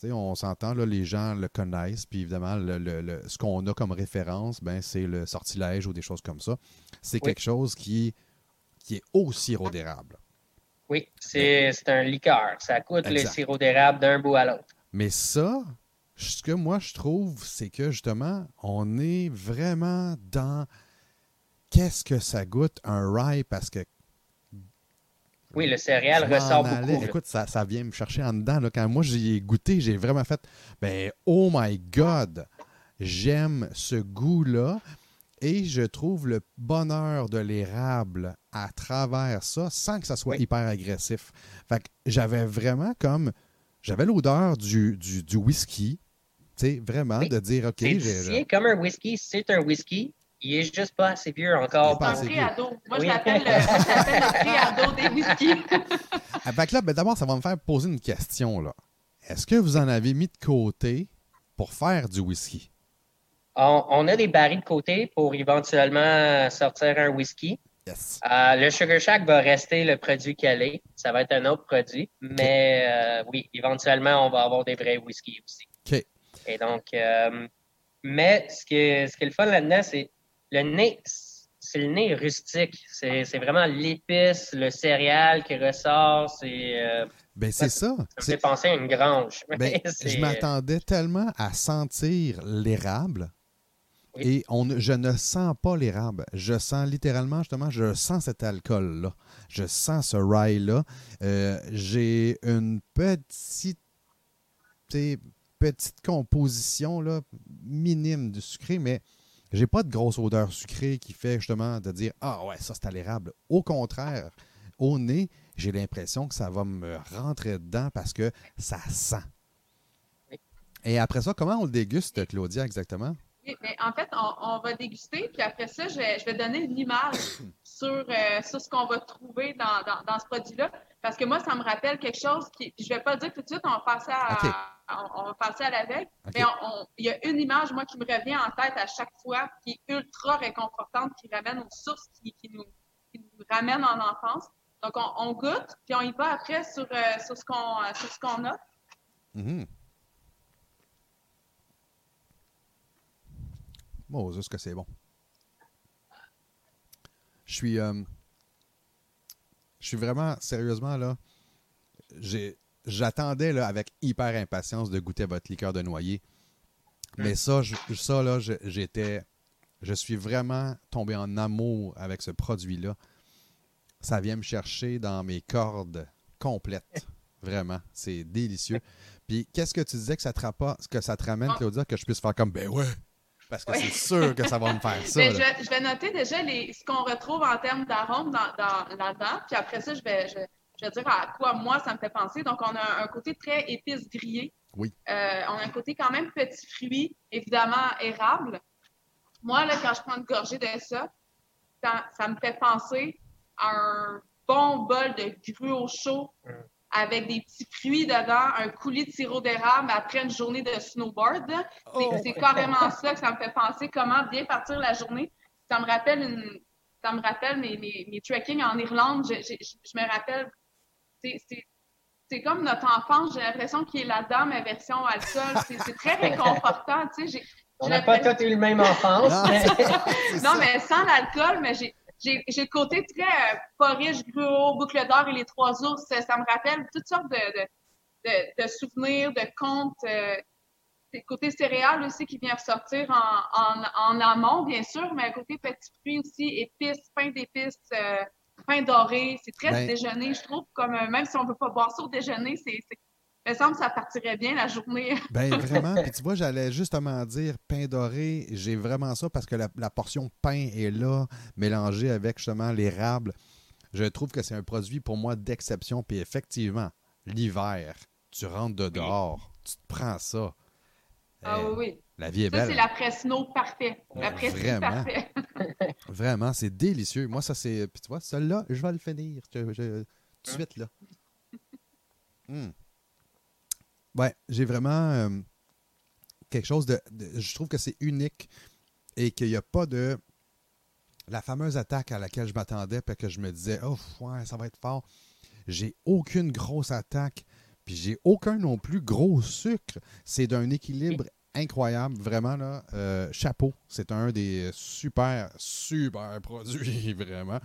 Tu sais, on s'entend, là, les gens le connaissent, puis évidemment, le, ce qu'on a comme référence, ben, c'est le sortilège ou des choses comme ça. C'est quelque chose qui, qui est au sirop d'érable. Oui, c'est un liqueur. Ça coûte le sirop d'érable d'un bout à l'autre. Mais ça, ce que moi je trouve, c'est que justement, on est vraiment dans qu'est-ce que ça goûte un rye parce que. Oui, le céréal ressort beaucoup. Écoute, ça, ça, vient me chercher en dedans. Quand moi j'y ai goûté, j'ai vraiment fait ben oh my God! J'aime ce goût-là. Et je trouve le bonheur de l'érable à travers ça sans que ça soit hyper agressif. Fait que j'avais vraiment comme. J'avais l'odeur du, du, du, whisky, sais, vraiment, de dire, OK. C'est comme un whisky, c'est un whisky. Il est juste pas assez vieux encore. C'est un triado. Moi, je l'appelle le, triado des whiskies. Fait là, ben, d'abord, ça va me faire poser une question. là. Est-ce que vous en avez mis de côté pour faire du whisky? On, a des barils de côté pour éventuellement sortir un whisky. Yes. Euh, le Sugar Shack va rester le produit calé. Ça va être un autre produit. Mais euh, oui, éventuellement, on va avoir des vrais whiskies aussi. OK. Et donc, euh, mais ce qui, est, ce qui est le fun là-dedans, c'est le nez, c'est le nez rustique. C'est vraiment l'épice, le céréal qui ressort. C'est. Euh, ben, c'est ça. Ça me fait penser à une grange. Ben, je m'attendais tellement à sentir l'érable. Et on, je ne sens pas l'érable. Je sens littéralement, justement, je sens cet alcool-là. Je sens ce rye-là. Euh, j'ai une petite petite composition là, minime de sucré, mais j'ai pas de grosse odeur sucrée qui fait justement de dire Ah ouais, ça c'est à l'érable. Au contraire, au nez, j'ai l'impression que ça va me rentrer dedans parce que ça sent. Et après ça, comment on le déguste, Claudia, exactement? mais en fait, on, va déguster, puis après ça, je vais, donner une image sur, euh, sur ce qu'on va trouver dans, dans, ce produit-là. Parce que moi, ça me rappelle quelque chose qui. Je ne vais pas dire tout de suite, on va passer à, on, va passer à la veille. Mais il y a une image, moi, qui me revient en tête à chaque fois, qui est ultra réconfortante, qui ramène aux sources, qui, nous, qui nous, ramène en enfance. Donc, on, goûte, puis on y va après sur, euh, sur ce qu'on a. Mm Bon, est-ce que c'est bon? Je suis. Euh, je suis vraiment, sérieusement, là. J'attendais là, avec hyper impatience de goûter votre liqueur de noyer. Mais ça, ça là, j'étais. Je suis vraiment tombé en amour avec ce produit-là. Ça vient me chercher dans mes cordes complètes. Vraiment. C'est délicieux. Puis, qu'est-ce que tu disais que ça te, que ça te ramène, ah. Claudia, que je puisse faire comme, ben ouais, parce que c'est sûr que ça va me faire ça. je, vais noter déjà les, ce qu'on retrouve en termes d'arômes dans, dans, là-dedans. Puis après ça, je vais, je, je, vais dire à quoi moi ça me fait penser. Donc, on a un côté très épice grillé. Oui. Euh, on a un côté quand même petit fruit, évidemment érable. Moi, là, quand je prends une gorgée de ça, ça, ça me fait penser à un bon bol de gruau chaud mm avec des petits fruits dedans, un coulis de sirop d'érable après une journée de snowboard. C'est oh. carrément ça que ça me fait penser comment bien partir la journée. Ça me rappelle une, ça me rappelle mes, mes, trekking en Irlande. Je, me rappelle, c'est comme notre enfance, j'ai l'impression qu'il est là-dedans, ma version alcool. C'est très réconfortant, tu sais. On n'a pas tous eu le même enfance. Non, mais, non, mais sans l'alcool, mais j'ai j'ai le côté très euh, porridge, gruau, boucle d'or et les trois ours. Ça me rappelle toutes sortes de, de, de, de souvenirs, de contes. Euh, le côté céréales aussi qui vient ressortir en, en, en, amont, bien sûr, mais le côté petit fruits aussi, épices, pain d'épices, euh, pain doré. C'est très ben, déjeuner, je trouve, comme euh, même si on ne veut pas boire ça au déjeuner, c'est il me semble que ça partirait bien la journée. ben vraiment. Puis tu vois, j'allais justement dire pain doré. J'ai vraiment ça parce que la, portion pain est là, mélangée avec justement l'érable. Je trouve que c'est un produit pour moi d'exception. Puis effectivement, l'hiver, tu rentres de dehors, tu te prends ça. Ah oui, oui. La vie est ça, belle. c'est l'après-snow parfait. L'après-ski parfait. Vraiment, c'est délicieux. Moi, ça, c'est. Puis tu vois, celui-là, je vais le finir tout de suite, là. Hum. Ouais, j'ai vraiment euh, quelque chose de, Je trouve que c'est unique et qu'il n'y a pas de. La fameuse attaque à laquelle je m'attendais, puis que je me disais, oh, ouais, ça va être fort. J'ai aucune grosse attaque, puis j'ai aucun non plus gros sucre. C'est d'un équilibre incroyable, vraiment, là. Euh, chapeau. C'est un des super, super produits, vraiment.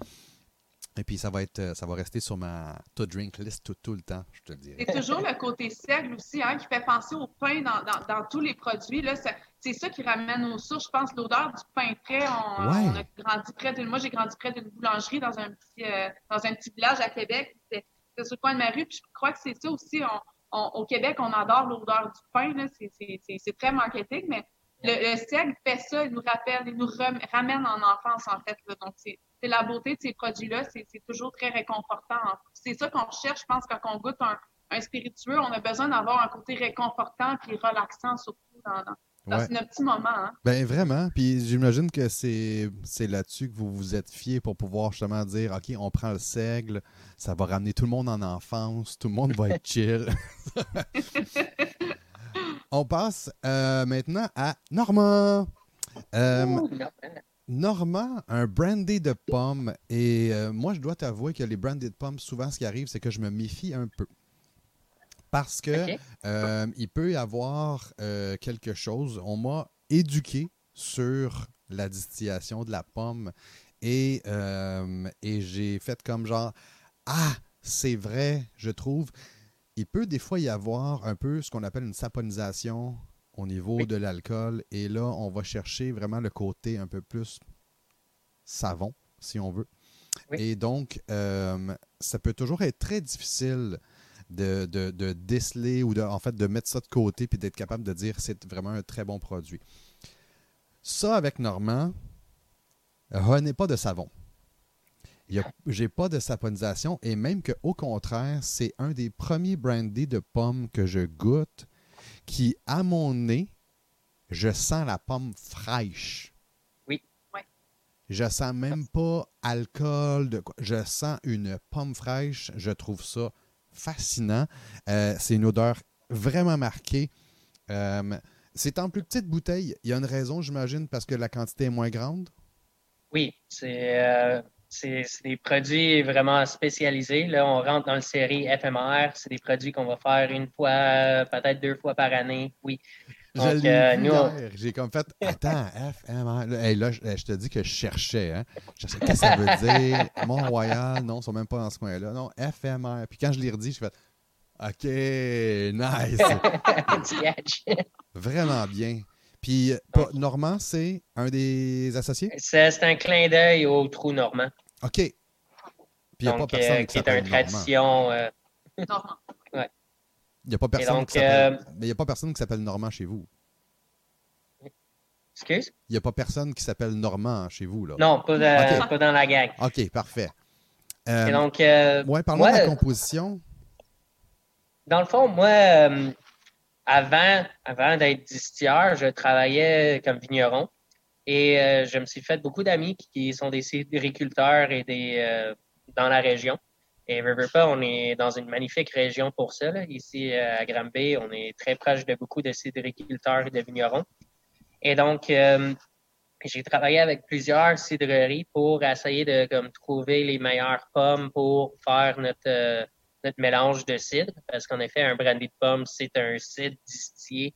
Et puis, ça va être, ça va rester sur ma to drink list tout, tout le temps, je te le dirais. C'est toujours le côté seigle aussi, hein, qui fait penser au pain dans, dans, dans tous les produits. Là, c'est ça qui ramène aux sources. Je pense l'odeur du pain frais. On, on, a grandi près d'une. Moi, j'ai grandi près d'une boulangerie dans un petit, euh, dans un petit village à Québec. C'était sur le coin de ma rue. Puis je crois que c'est ça aussi. On, au Québec, on adore l'odeur du pain. C'est très marketing, mais le, le seigle fait ça. Il nous rappelle, il nous ramène en enfance, en fait. Là. Donc, c'est la beauté de ces produits-là, c'est toujours très réconfortant. C'est ça qu'on cherche, je pense, quand on goûte un, spiritueux, on a besoin d'avoir un côté réconfortant et relaxant, surtout ce petit moment. Hein. Ben vraiment. Puis j'imagine que c'est là-dessus que vous vous êtes fié pour pouvoir justement dire OK, on prend le seigle, ça va ramener tout le monde en enfance, tout le monde va être chill. on passe euh, maintenant à Normand. Euh, Normand, un brandy de pommes. Et euh, moi, je dois t'avouer que les brandy de pommes, souvent, ce qui arrive, c'est que je me méfie un peu. Parce que euh, il peut y avoir euh, quelque chose. On m'a éduqué sur la distillation de la pomme. Et, et j'ai fait comme genre Ah, c'est vrai, je trouve. Il peut des fois y avoir un peu ce qu'on appelle une saponisation au niveau de l'alcool. Et là, on va chercher vraiment le côté un peu plus savon, si on veut. Et donc, euh, ça peut toujours être très difficile de, de, déceler ou de, en fait de mettre ça de côté puis d'être capable de dire c'est vraiment un très bon produit. Ça, avec Normand, n'est pas de savon. J'ai pas de saponisation et même qu'au contraire, c'est un des premiers brandy de pommes que je goûte qui, à mon nez, je sens la pomme fraîche. Oui. Je sens même pas alcool. De Je sens une pomme fraîche. Je trouve ça fascinant. Euh, c'est une odeur vraiment marquée. Euh, c'est en plus petite bouteille. Il y a une raison, j'imagine, parce que la quantité est moins grande? Oui, c'est euh, des produits vraiment spécialisés. Là, on rentre dans le série FMR. C'est des produits qu'on va faire une fois, peut-être deux fois par année. Oui. Donc, euh, nous, J'ai comme fait, attends, FMR. Là, je, te dis que je cherchais. Hein? Je sais qu'est-ce que ça veut dire? Mont-Royal, non, ils sont même pas dans ce coin-là. Non, FMR. Puis quand je l'ai redit, je fais, OK, nice. Vraiment bien. Puis Normand, c'est un des associés? C'est un clin d'œil au trou Normand. OK. Puis il n'y a pas personne euh, qui, est une tradition. Euh... Normand. Ouais. Il n'y a pas personne qui s'appelle. Euh, mais il n'y a pas personne qui s'appelle Normand chez vous. Excuse? Il n'y a pas personne qui s'appelle Normand chez vous, là. Non, pas, pas dans la gang. OK, parfait. Euh, donc, euh, ouais, parlons de la composition. Dans le fond, moi, avant, avant d'être distilleur, je travaillais comme vigneron et euh, je me suis fait beaucoup d'amis qui sont des agriculteurs et des euh, dans la région. Et veux, pas, on est dans une magnifique région pour ça. Ici euh, à Granby, on est très proche de beaucoup de cidriculteurs et de vignerons. Et donc, j'ai travaillé avec plusieurs cidreries pour essayer de trouver les meilleures pommes pour faire notre notre mélange de cidre, parce qu'en effet, un brandy de pomme, c'est un cidre distillé,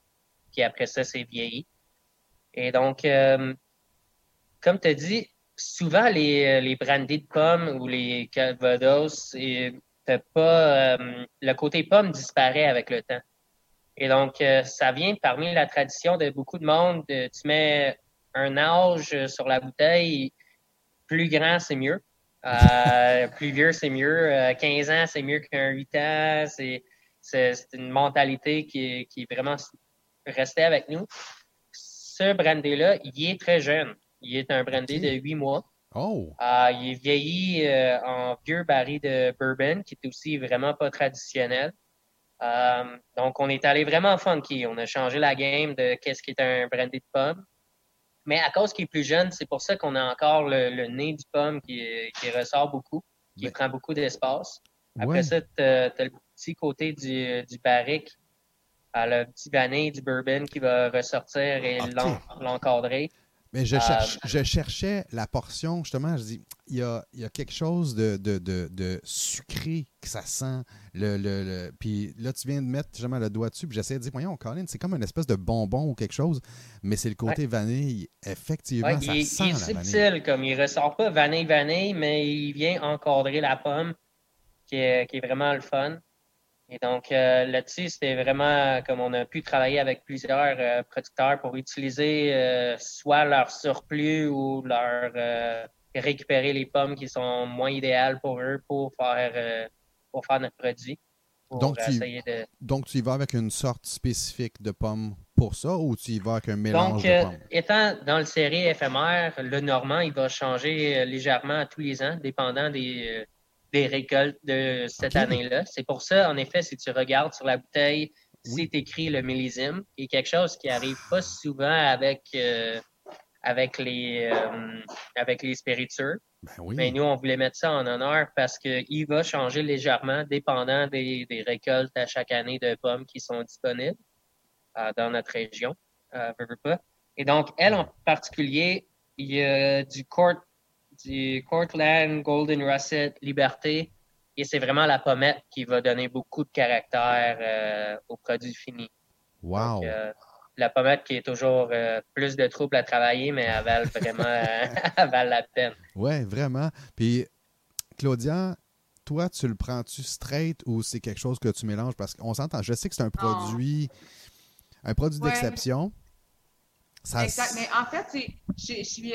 qui après ça, c'est vieilli. Et donc, euh, comme tu as dit, souvent les, les brandy de pomme ou les calvados, pas, euh, le côté pomme disparaît avec le temps. Et donc, euh, ça vient parmi la tradition de beaucoup de monde. tu mets un âge sur la bouteille, plus grand, c'est mieux. Euh, plus vieux, c'est mieux. 15 ans, c'est mieux qu'un 8 ans. C'est, une mentalité qui est, vraiment restée avec nous. Ce brandy-là, il est très jeune. Il est un brandy de 8 mois. Oh. Euh, il est vieilli euh, en vieux baril de bourbon, qui est aussi vraiment pas traditionnel. Euh, donc, on est allé vraiment funky. On a changé la game de qu'est-ce qui est un brandy de pomme. Mais à cause qu'il est plus jeune, c'est pour ça qu'on a encore le, nez du pomme qui, ressort beaucoup, qui prend beaucoup d'espace. Après ça, tu as, le petit côté du, du barrique, le petit vanille du bourbon qui va ressortir et l'encadrer. Mais je, cherche, euh, je, cherchais la portion, justement, je dis, il y a, il y a quelque chose de, de, de, sucré que ça sent. Le, le, Puis là, tu viens de mettre justement le doigt dessus, puis j'essayais de dire, voyons, Colin, c'est comme une espèce de bonbon ou quelque chose, mais c'est le côté vanille. Effectivement, ça il, sent il est subtil, comme il ressort pas vanille-vanille, mais il vient encadrer la pomme, qui est, qui est vraiment le fun. Et donc euh, là-dessus, c'était vraiment comme on a pu travailler avec plusieurs euh, producteurs pour utiliser euh, soit leur surplus ou leur récupérer les pommes qui sont moins idéales pour eux pour faire pour faire notre produit. donc, tu, donc tu y vas avec une sorte spécifique de pommes pour ça ou tu y vas avec un mélange de pommes? étant dans le série éphémère, le normand, il va changer légèrement tous les ans, dépendant des, des récoltes de cette année-là. C'est pour ça, en effet, si tu regardes sur la bouteille, c'est écrit le millésime, et quelque chose qui arrive pas souvent avec, euh, avec, les, euh, avec les spiritueux. Ben Mais nous, on voulait mettre ça en honneur parce qu'il va changer légèrement dépendant des, des, récoltes à chaque année de pommes qui sont disponibles euh, dans notre région. Et donc, elle en particulier, il y a du court du Cortland, Golden Russet, Liberté. Et c'est vraiment la pommette qui va donner beaucoup de caractère euh, au produit fini. Wow! Euh, la pommette qui est toujours euh, plus de troubles à travailler, mais elle valent vraiment elle la peine. Oui, vraiment. Puis, Claudia, toi, tu le prends-tu straight ou c'est quelque chose que tu mélanges? Parce qu'on s'entend, je sais que c'est un produit, un produit d'exception. exact. Mais en fait, je suis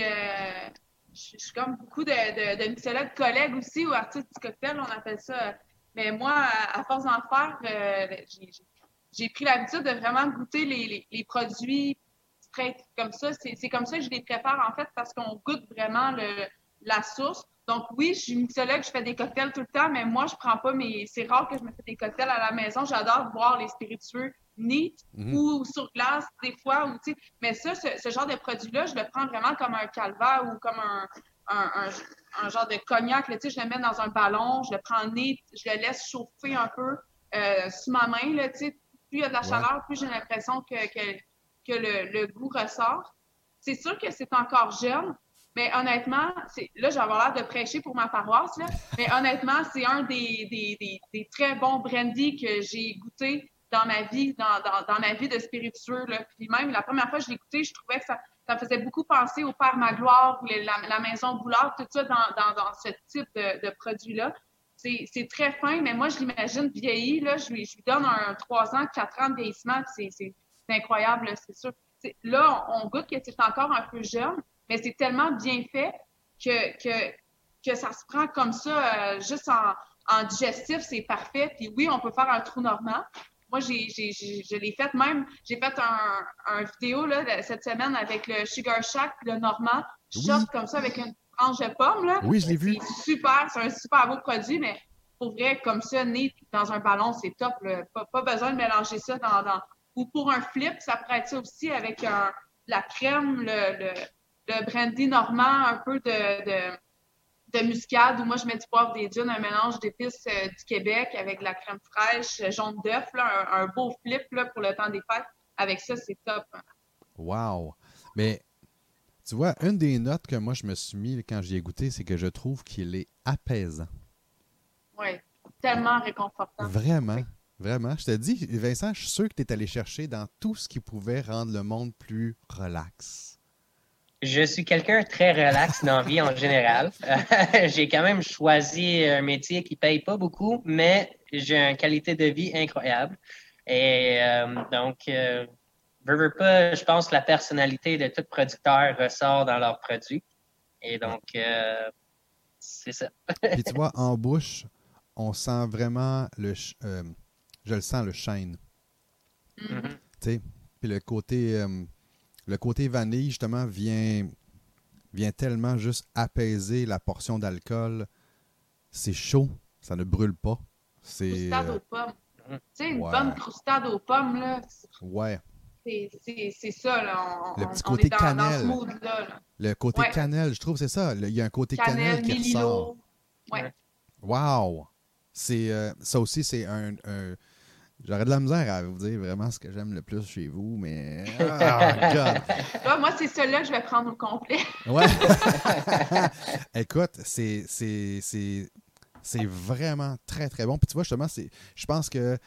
je, suis comme beaucoup de, de, de collègues aussi, ou artistes du cocktail, on appelle ça. Mais moi, à, force d'en faire, euh, j'ai pris l'habitude de vraiment goûter les, les, produits comme ça. C'est comme ça que je les prépare, en fait, parce qu'on goûte vraiment le, la source. Donc oui, je suis mixologue, je fais des cocktails tout le temps, mais moi, je prends pas mes... C'est rare que je me fais des cocktails à la maison. J'adore boire les spiritueux mhm. ou sur glace des fois. Ou, mais ça, ce, genre de produit-là, je le prends vraiment comme un calva ou comme un, un, un, genre de cognac. Là, je le mets dans un ballon, je le prends neat, je le laisse chauffer un peu euh, sous ma main. Là, plus il y a de la chaleur, plus j'ai l'impression que, que, que le, le goût ressort. C'est sûr que c'est encore jeune, mais honnêtement, là, j'ai avoir l'air de prêcher pour ma paroisse, là, mais honnêtement, c'est un des, des, des, des, très bons brandy que j'ai goûté dans ma vie, dans, dans, dans ma vie de spiritueux. Puis même, la première fois que je écouté, je trouvais que ça, ça faisait beaucoup penser au Père Magloire ou la, la, Maison Boulard, tout ça dans, dans, ce type de, de produit-là. C'est très fin, mais moi, je l'imagine vieilli. Là, je, lui, je lui donne un 3 ans, 4 ans de vieillissement. C'est incroyable, c'est sûr. Là, on, goûte que c'est encore un peu jeune, mais c'est tellement bien fait que, que, que ça se prend comme ça, euh, juste en, en digestif, c'est parfait. Puis oui, on peut faire un trou normand, moi, j'ai, j'ai, je l'ai fait même. J'ai fait un, un vidéo là, cette semaine avec le Sugar Shack, le Normand. Shot comme ça avec une tranche de pomme. Là. Oui, je l'ai vu. C'est super, c'est un super beau produit, mais pour vrai, comme ça, né dans un ballon, c'est top. Pas, pas, besoin de mélanger ça dans, dans, Ou pour un flip, ça pourrait être ça aussi avec un, la crème, le, le, le brandy normand, un peu de, de de muscade où moi je mets du poivre des dunes, un mélange d'épices euh, du Québec avec de la crème fraîche, euh, jaune d'œuf, un, un, beau flip là, pour le temps des fêtes. Avec ça, c'est top. Wow! Mais tu vois, une des notes que moi je me suis mis quand j'y ai goûté, c'est que je trouve qu'il est apaisant. Oui. tellement réconfortant. Vraiment, vraiment. Je te dis, Vincent, je suis sûr que tu es allé chercher dans tout ce qui pouvait rendre le monde plus relax. Je suis quelqu'un très relax dans la vie en général. j'ai quand même choisi un métier qui paye pas beaucoup, mais j'ai une qualité de vie incroyable. Et euh, donc, euh, veux, pas, je pense que la personnalité de tout producteur ressort dans leurs produits. Et donc, euh, c'est ça. Puis tu vois, en bouche, on sent vraiment le. Je le sens, le shine. Mm-hmm. Tu sais, puis le côté. Le côté vanille, justement, vient, vient tellement juste apaiser la portion d'alcool. C'est chaud, ça ne brûle pas. C'est. Croustade aux pommes. Tu sais, une bonne croustade aux pommes, là. Ouais. C'est ça, là. le petit côté cannelle. là, Le côté cannelle, je trouve, c'est ça. Il y a un côté cannelle, qui ressort. Ouais. Wow! C'est, euh, ça aussi, c'est un, J'aurais de la misère à vous dire vraiment ce que j'aime le plus chez vous, mais. Oh, moi, c'est celui-là que je vais prendre au complet. ouais. Écoute, c'est, c'est, c'est, c'est vraiment très, très bon. Puis tu vois, justement, c'est, je pense que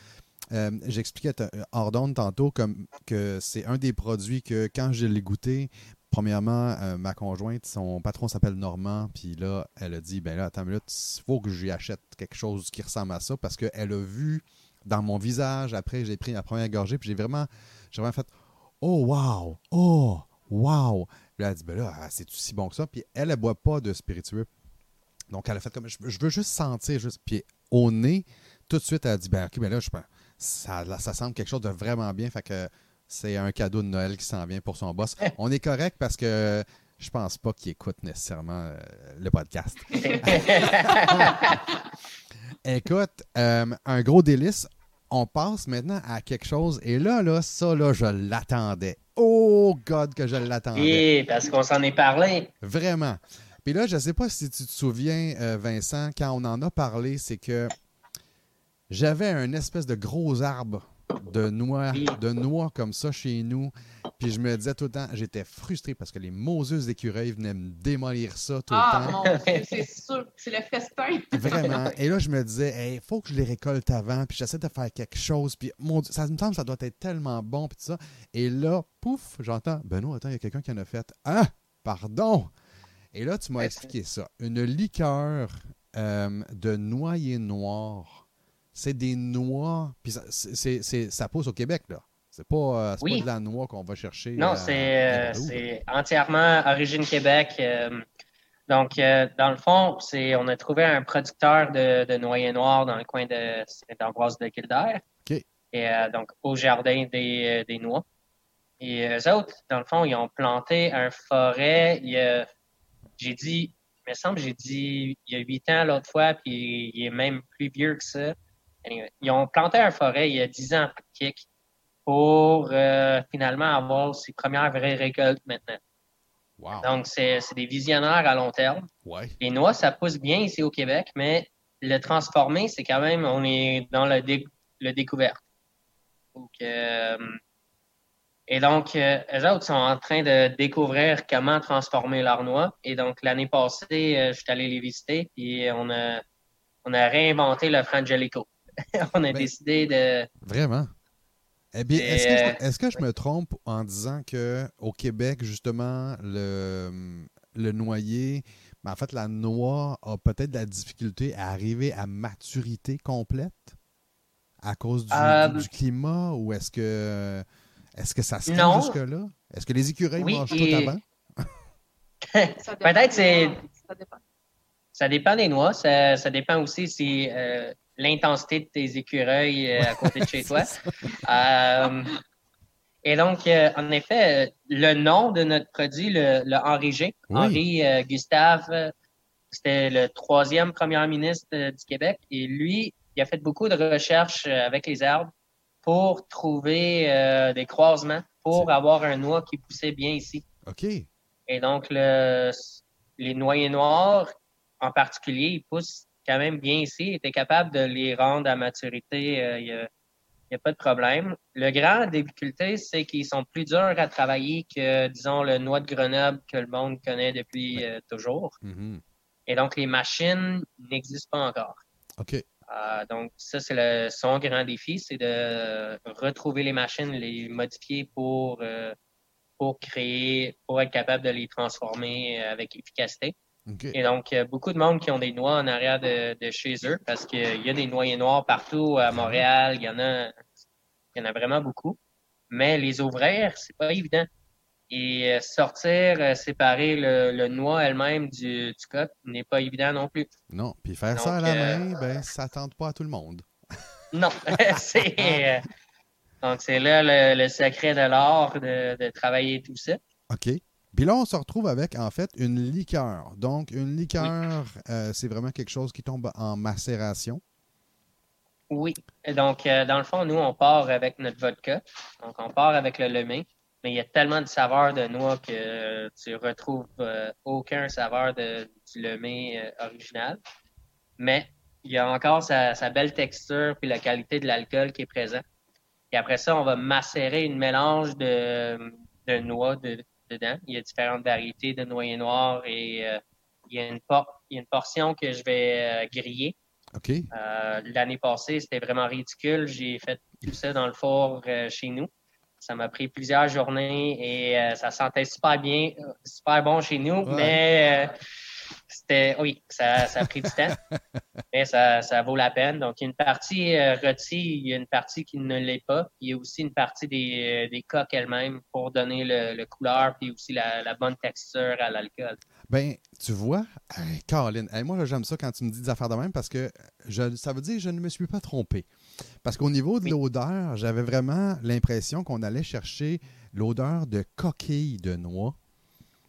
euh, j'expliquais hors tantôt comme que c'est un des produits que quand je l'ai goûté, premièrement, euh, ma conjointe, son patron s'appelle Normand, puis là, elle a dit ben là, attends une minute, il faut que j'y achète quelque chose qui ressemble à ça parce qu'elle a vu dans mon visage, après j'ai pris ma première gorgée, puis j'ai vraiment, j'ai vraiment fait Oh wow! Oh wow! Puis elle a dit ben là, c'est aussi bon que ça. Puis elle, elle ne boit pas de spiritueux. Donc elle a fait comme je, veux juste sentir, juste. Puis au nez, tout de suite, elle a dit ben ok, ben là, je ça, ça semble quelque chose de vraiment bien. Fait que c'est un cadeau de Noël qui s'en vient pour son boss. On est correct parce que je pense pas qu'il écoute nécessairement euh, le podcast. Écoute, euh, un gros délice. On passe maintenant à quelque chose. Et là, là, ça, là, je l'attendais. Oh God, que je l'attendais. Oui, parce qu'on s'en est parlé. Vraiment. Puis là, je ne sais pas si tu te souviens, euh, Vincent, quand on en a parlé, c'est que j'avais un espèce de gros arbre de noix, de noix comme ça chez nous. Puis je me disais tout le temps, j'étais frustré parce que les moseuses d'écureuils venaient me démolir ça tout le ah, temps. Ah mon c'est sûr, c'est le festin. Vraiment. Et là, je me disais, il faut que je les récolte avant, puis j'essaie de faire quelque chose. Puis mon ça me semble que ça doit être tellement bon, puis tout ça. Et là, pouf, j'entends, Benoît, attends, il y a quelqu'un qui en a fait. Ah, pardon. Et là, tu m'as expliqué ça. Une liqueur euh, de noyer noir c'est des noix. Puis ça, c'est, ça pousse au Québec, là. C'est pas, euh, pas de la noix qu'on va chercher. Non, euh, c'est, entièrement origine Québec. Euh, donc, dans le fond, on a trouvé un producteur de, de noyer noir dans le coin de d'Ambroise de Kildare. Et donc, au jardin des, des noix. Et eux autres, dans le fond, ils ont planté un forêt. j'ai dit, il me semble, j'ai dit il y a huit ans l'autre fois, puis il est même plus vieux que ça ils ont planté un forêt il y a 10 ans pour euh, finalement avoir ses premières vraies récoltes maintenant. Donc, c'est des visionnaires à long terme. Les noix, ça pousse bien ici au Québec, mais le transformer, c'est quand même, on est dans le, le découverte. Euh, et donc, euh, eux autres sont en train de découvrir comment transformer leurs noix. Et donc, l'année passée, je suis allé les visiter, puis on a, on a réinventé le Frangelico. on a ben, décidé de. Vraiment? Eh bien, est-ce que, je me trompe en disant que au Québec, justement, le, le noyer, en fait, la noix a peut-être de la difficulté à arriver à maturité complète à cause du, euh, climat ou est-ce que est-ce que ça se fait jusque-là? Est-ce que les écureuils mangent tout avant? peut-être c'est. Ça dépend. Ça dépend des noix. Ça, dépend aussi si euh, l'intensité de tes écureuils euh, à côté de chez toi. Euh, et donc, euh, en effet, le nom de notre produit, le, Henri G, Henri Gustave, c'était le troisième premier ministre du Québec. Et lui, il a fait beaucoup de recherches avec les arbres pour trouver des croisements, pour avoir un noix qui poussait bien ici. OK. Et donc, le, les noyers noirs, en particulier, ils poussent quand même bien ici, était capable de les rendre à maturité. Il euh, n'y a, pas de problème. Le grand difficulté, c'est qu'ils sont plus durs à travailler que, disons, le noix de Grenoble que le monde connaît depuis euh, toujours. Mm-hmm. Et donc, les machines n'existent pas encore. OK. Euh, donc, ça, c'est son grand défi, c'est de retrouver les machines, les modifier pour, euh, pour créer, pour être capable de les transformer avec efficacité. Et donc, beaucoup de monde qui ont des noix en arrière de, de chez eux parce qu'il y a des noyers noirs partout à Montréal. Il y en a, il y en a vraiment beaucoup. Mais les ouvrir, c'est pas évident. Et sortir, séparer le, noix elle-même du, du coq n'est pas évident non plus. Non, puis faire ça à la main, ben, ça tente pas à tout le monde. non, c'est... donc, c'est là le, secret de l'art de, de travailler tout ça. OK. Puis là, on se retrouve avec, en fait, une liqueur. Donc, une liqueur, euh, c'est vraiment quelque chose qui tombe en macération. Oui. Donc, euh, dans le fond, nous, on part avec notre vodka. Donc, on part avec le lemay. Mais il y a tellement de saveurs de noix que tu retrouves euh, aucun saveur de, du lemay original. Mais il y a encore sa, belle texture puis la qualité de l'alcool qui est présent. Et après ça, on va macérer une mélange de, de noix, de, dedans. Il y a différentes variétés de noyer noir et euh, il, y a une une portion que je vais euh, griller. Euh, l'année passée, c'était vraiment ridicule. J'ai fait tout ça dans le four chez nous. Ça m'a pris plusieurs journées et ça sentait super bien, super bon chez nous, mais c'était, oui, ça, ça, a pris du temps, mais ça, ça, vaut la peine. Donc, il y a une partie euh, il y a une partie qui ne l'est pas. Il y a aussi une partie des, euh, des coques elles-mêmes pour donner le, couleur puis aussi la, bonne texture à l'alcool. Ben, tu vois, Caroline, moi, j'aime ça quand tu me dis des affaires de même parce que je, ça veut dire que je ne me suis pas trompé. Parce qu'au niveau de l'odeur, j'avais vraiment l'impression qu'on allait chercher l'odeur de coquille de noix.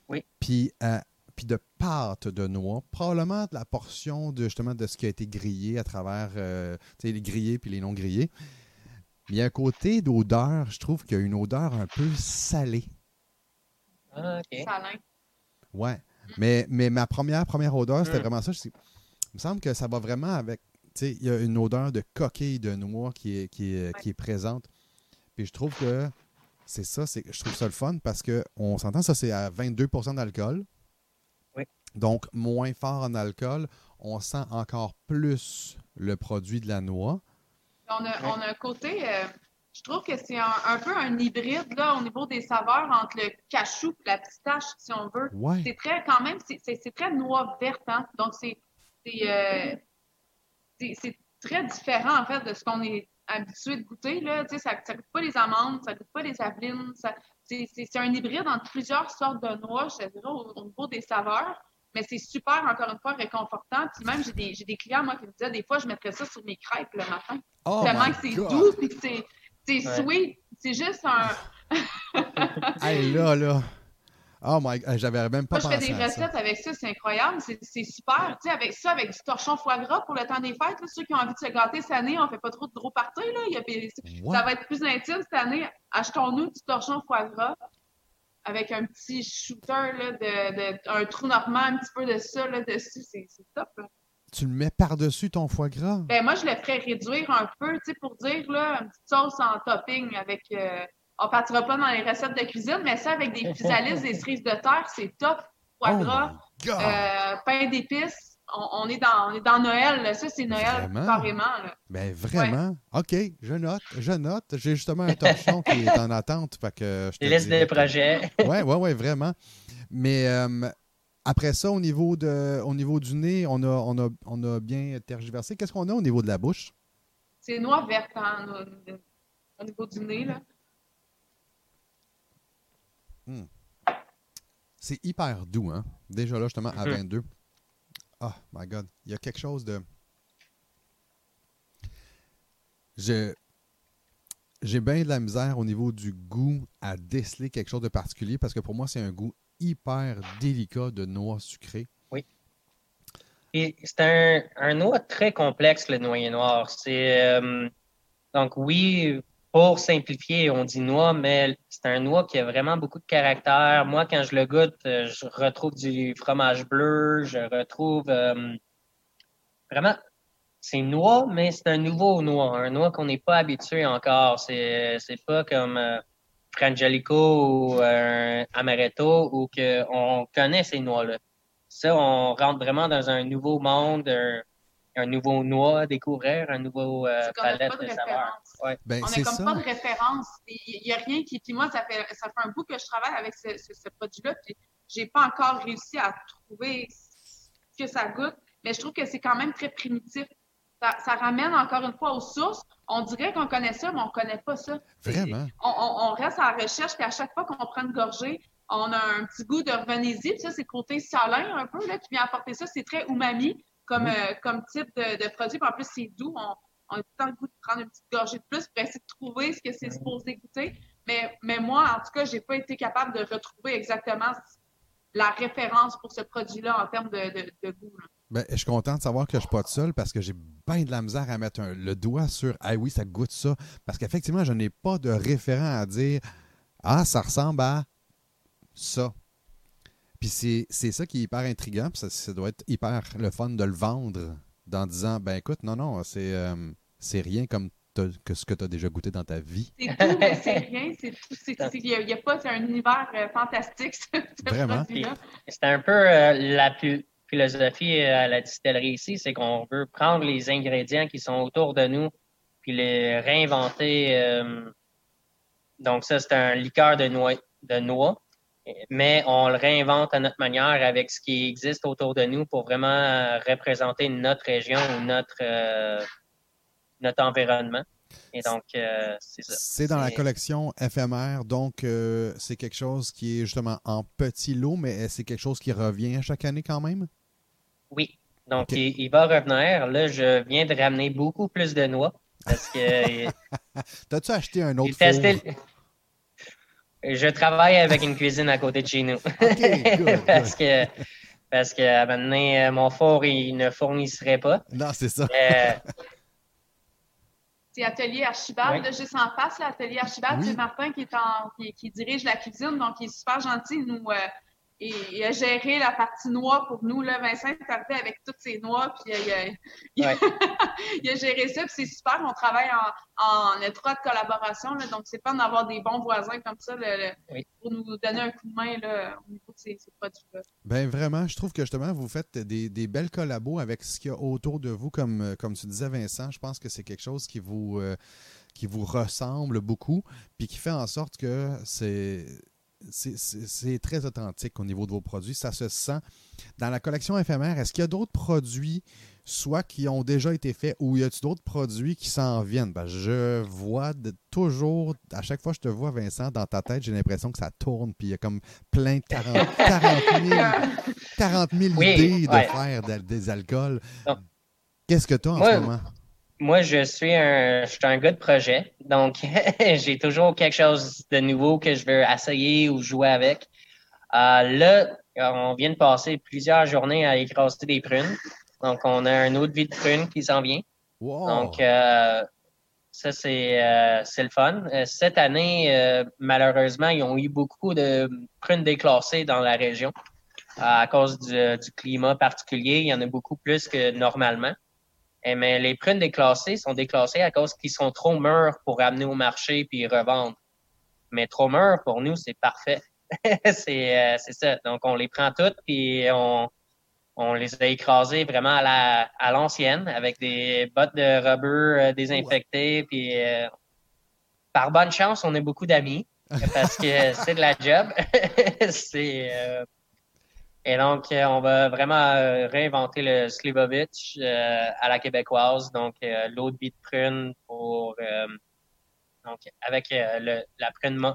Oui. Puis, euh, puis de pâte de noix, probablement de la portion de justement de ce qui a été grillé à travers euh, les grillés puis les non grillés. Il y a un côté d'odeur, je trouve qu'il y a une odeur un peu salée. Ah, OK. Salin. Ouais. Mais, mais ma première, première odeur, c'était hmm. vraiment ça. il me semble que ça va vraiment avec. Il y a une odeur de coquille de noix qui est, qui est, qui est présente. Puis je trouve que c'est ça, c'est je trouve ça le fun parce qu'on s'entend, ça c'est à 22% d'alcool. Donc, moins fort en alcool, on sent encore plus le produit de la noix. On a, un côté, euh, je trouve que c'est un, peu un hybride là, au niveau des saveurs entre le cachou et la pistache, si on veut. C'est très, quand même, c'est très noix verte. Hein? Donc, c'est euh, très différent, en fait, de ce qu'on est habitué de goûter. Là. Ça ne goûte pas les amandes, ça ne goûte pas les avelines. C'est un hybride entre plusieurs sortes de noix, je dirais, au niveau des saveurs. Mais c'est super, encore une fois, réconfortant. Puis même, j'ai des, des, clients, moi, qui me disaient, des fois, je mettrais ça sur mes crêpes le matin. Oh Tellement que c'est doux, puis que c'est sweet. C'est juste un... hey, là, là. Oh my God, j'avais même pas Moi, je fais des recettes avec ça, c'est incroyable, c'est super. Tu sais, avec ça, avec du torchon foie gras pour le temps des fêtes, là, ceux qui ont envie de se gâter cette année, on fait pas trop de gros parties, là. Il y a, ça va être plus intime cette année. Achetons-nous du torchon foie gras avec un petit shooter, là, de, un trou normand, un petit peu de ça là, dessus, c'est top. Tu le mets par-dessus ton foie gras? Ben, moi, je le ferais réduire un peu, tu sais, pour dire, là, une petite sauce en topping avec. Euh, on partira pas dans les recettes de cuisine, mais ça, avec des physalis, des cerises de terre, c'est top. Foie oh gras, euh, pain d'épices on, est dans, on est dans Noël. Ça, c'est Noël carrément. Ben, vraiment? OK, je note, je note. J'ai justement un torchon qui est en attente. Fait que je Liste des projets. Oui, oui, oui, vraiment. Mais euh, après ça, au niveau, de, au niveau du nez, on a, on a, on a bien tergiversé. Qu'est-ce qu'on a au niveau de la bouche? C'est noir vert hein, au niveau du nez. Là. Hmm. C'est hyper doux, hein? Déjà là, justement, à 22. Oh my God. Il y a quelque chose de. Je. J'ai bien de la misère au niveau du goût à déceler quelque chose de particulier parce que pour moi, c'est un goût hyper délicat de noix sucrée. Oui. Et c'est un, un, noix très complexe, le noyer noir. C'est. Euh, donc, oui, pour simplifier, on dit noix, mais c'est un noix qui a vraiment beaucoup de caractère. Moi, quand je le goûte, euh, je retrouve du fromage bleu, je retrouve euh, vraiment, c'est noix, mais c'est un nouveau noix, un noix qu'on n'est pas habitué encore. C'est, c'est pas comme euh, Frangelico ou Amaretto ou qu'on connaît ces noix-là. Ça, on rentre vraiment dans un nouveau monde, un nouveau noix à découvrir, un nouveau euh, palette de saveurs. Ouais. Ben, on n'a comme ça. pas de référence. Il n'y a rien qui. Puis moi, ça fait, ça fait un bout que je travaille avec ce, ce- ce produit-là. Puis j'ai pas encore réussi à trouver ce que ça goûte. Mais je trouve que c'est quand même très primitif. Ça, ça ramène encore une fois aux sources. On dirait qu'on connaît ça, mais on connaît pas ça. Vraiment? On, on- on reste à la recherche, puis à chaque fois qu'on prend une gorgée, on a un petit goût de revenez-y. Puis ça, c'est le côté salin un peu là, qui vient apporter ça. C'est très umami comme, Oui. euh, comme type de, de produit. Puis en plus, c'est doux. On, on a tout le temps le goût de prendre une petite gorgée de plus pour essayer de trouver ce que c'est supposé goûter. Mais, mais moi, en tout cas, j'ai pas été capable de retrouver exactement la référence pour ce produit-là en termes de, de- de goût. là. Ben, je suis content de savoir que je suis pas tout seul parce que j'ai bien de la misère à mettre un- le doigt sur Ah oui, ça goûte ça. Parce qu'effectivement, je n'ai pas de référent à dire Ah, ça ressemble à ça. Puis c'est c'est ça qui est hyper intriguant. Puis ça, ça doit être hyper le fun de le vendre en disant Ben écoute, non, non, c'est euh, c'est rien comme que ce que tu as déjà goûté dans ta vie. C'est tout, mais c'est rien. C'est tout. Il n'y a, il y a pas c'est un univers euh, fantastique, ce, ce Vraiment? C'est un peu euh, la philosophie euh, à la distillerie ici, c'est qu'on veut prendre les ingrédients qui sont autour de nous puis les réinventer. euh, donc ça, c'est un liqueur de noix, de noix, mais on le réinvente à notre manière avec ce qui existe autour de nous pour vraiment représenter notre région ou notre, euh, notre environnement. Et donc, euh, c'est ça. C'est dans la collection éphémère, donc euh, c'est quelque chose qui est justement en petit lot, mais c'est quelque chose qui revient chaque année quand même? Oui. Donc, il, il va revenir. Là, je viens de ramener beaucoup plus de noix parce que T'as-tu acheté un autre four? Je travaille avec une cuisine à côté de chez nous. Good, parce que parce que à un moment donné, euh, mon four, il ne fournisserait pas. Non, c'est ça. Euh, C'est Atelier Archibald, là, juste en face, là, Atelier Archibald, Oui. c'est Martin qui, est en, qui, qui dirige la cuisine, donc il est super gentil. Il Nous, euh, il, il a géré la partie noix pour nous. Là. Vincent est arrivé avec toutes ses noix, puis il a, il a- Ouais. il a géré ça, puis c'est super. On travaille en, en étroite collaboration, là, donc c'est pas d'avoir des bons voisins comme ça le- le- Oui. pour nous donner un coup de main là, au niveau de ces, ces produits-là. Ben vraiment, je trouve que justement, vous faites des, des belles collabos avec ce qu'il y a autour de vous, comme, comme tu disais, Vincent. Je pense que c'est quelque chose qui vous, euh, qui vous ressemble beaucoup, puis qui fait en sorte que c'est. C'est très authentique au niveau de vos produits. Ça se sent. Dans la collection éphémère, est-ce qu'il y a d'autres produits, soit qui ont déjà été faits, ou y a-t-il d'autres produits qui s'en viennent? Ben, je vois de- toujours, à chaque fois que je te vois, Vincent, dans ta tête, j'ai l'impression que ça tourne, puis il y a comme plein de 40, 40 000 40 000 Oui, idées de faire de- des alcools. Qu'est-ce que tu as en ce moment? Moi, je suis un, je suis un gars de projet, donc j'ai toujours quelque chose de nouveau que je veux essayer ou jouer avec. Euh, là, on vient de passer plusieurs journées à écraser des prunes, donc on a un autre vie de prunes qui s'en vient. Wow! Donc, euh, ça, c'est euh, c'est le fun. Cette année, euh, malheureusement, ils ont eu beaucoup de prunes déclassées dans la région à cause du, du climat particulier. Il y en a beaucoup plus que normalement. Eh, mais les prunes déclassées sont déclassées à cause qu'ils sont trop mûrs pour amener au marché puis revendre. Mais trop mûrs, pour nous, c'est parfait. c'est euh, c'est ça. Donc, on les prend toutes puis on, on les a écrasés vraiment à la à l'ancienne avec des bottes de rubber euh, désinfectées. Puis euh, par bonne chance, on a beaucoup d'amis parce que c'est de la job. c'est euh, et donc euh, on va vraiment euh, réinventer le Slivovitch euh, à la québécoise. Donc euh, l'eau de vie de prune pour euh, donc avec le, la prune mo-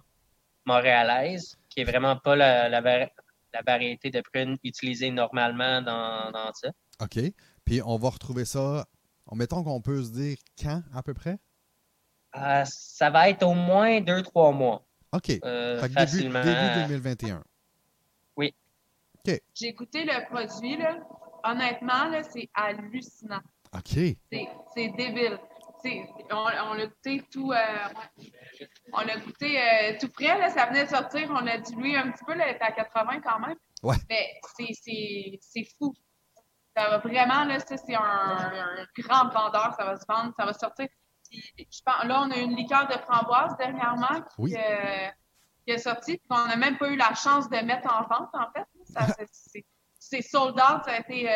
montréalaise qui est vraiment pas la, la, vari- la variété de prune utilisée normalement dans, dans ça. OK. Puis on va retrouver ça. Mettons qu'on peut se dire quand à peu près? Ça va être au moins deux, trois mois. OK. Fait que début, facilement. début 2021. J'ai goûté le produit, là. honnêtement, là, c'est hallucinant. OK. C'est c'est débile. C'est- on on l'a goûté tout. euh. On goûté euh, tout près, là, ça venait de sortir. On l'a dilué un petit peu, là, à 80 quand même. Ouais. Mais c'est- c'est c'est fou. Ça va vraiment, là, ça, c'est un, un grand vendeur, ça va se vendre, ça va sortir. Puis, je pense, là, on a une liqueur de framboise dernièrement qui, Oui. euh, qui est sortie, qu'on n'a même pas eu la chance de mettre en vente, en fait. Ça, c'est- sold out, ça, a été,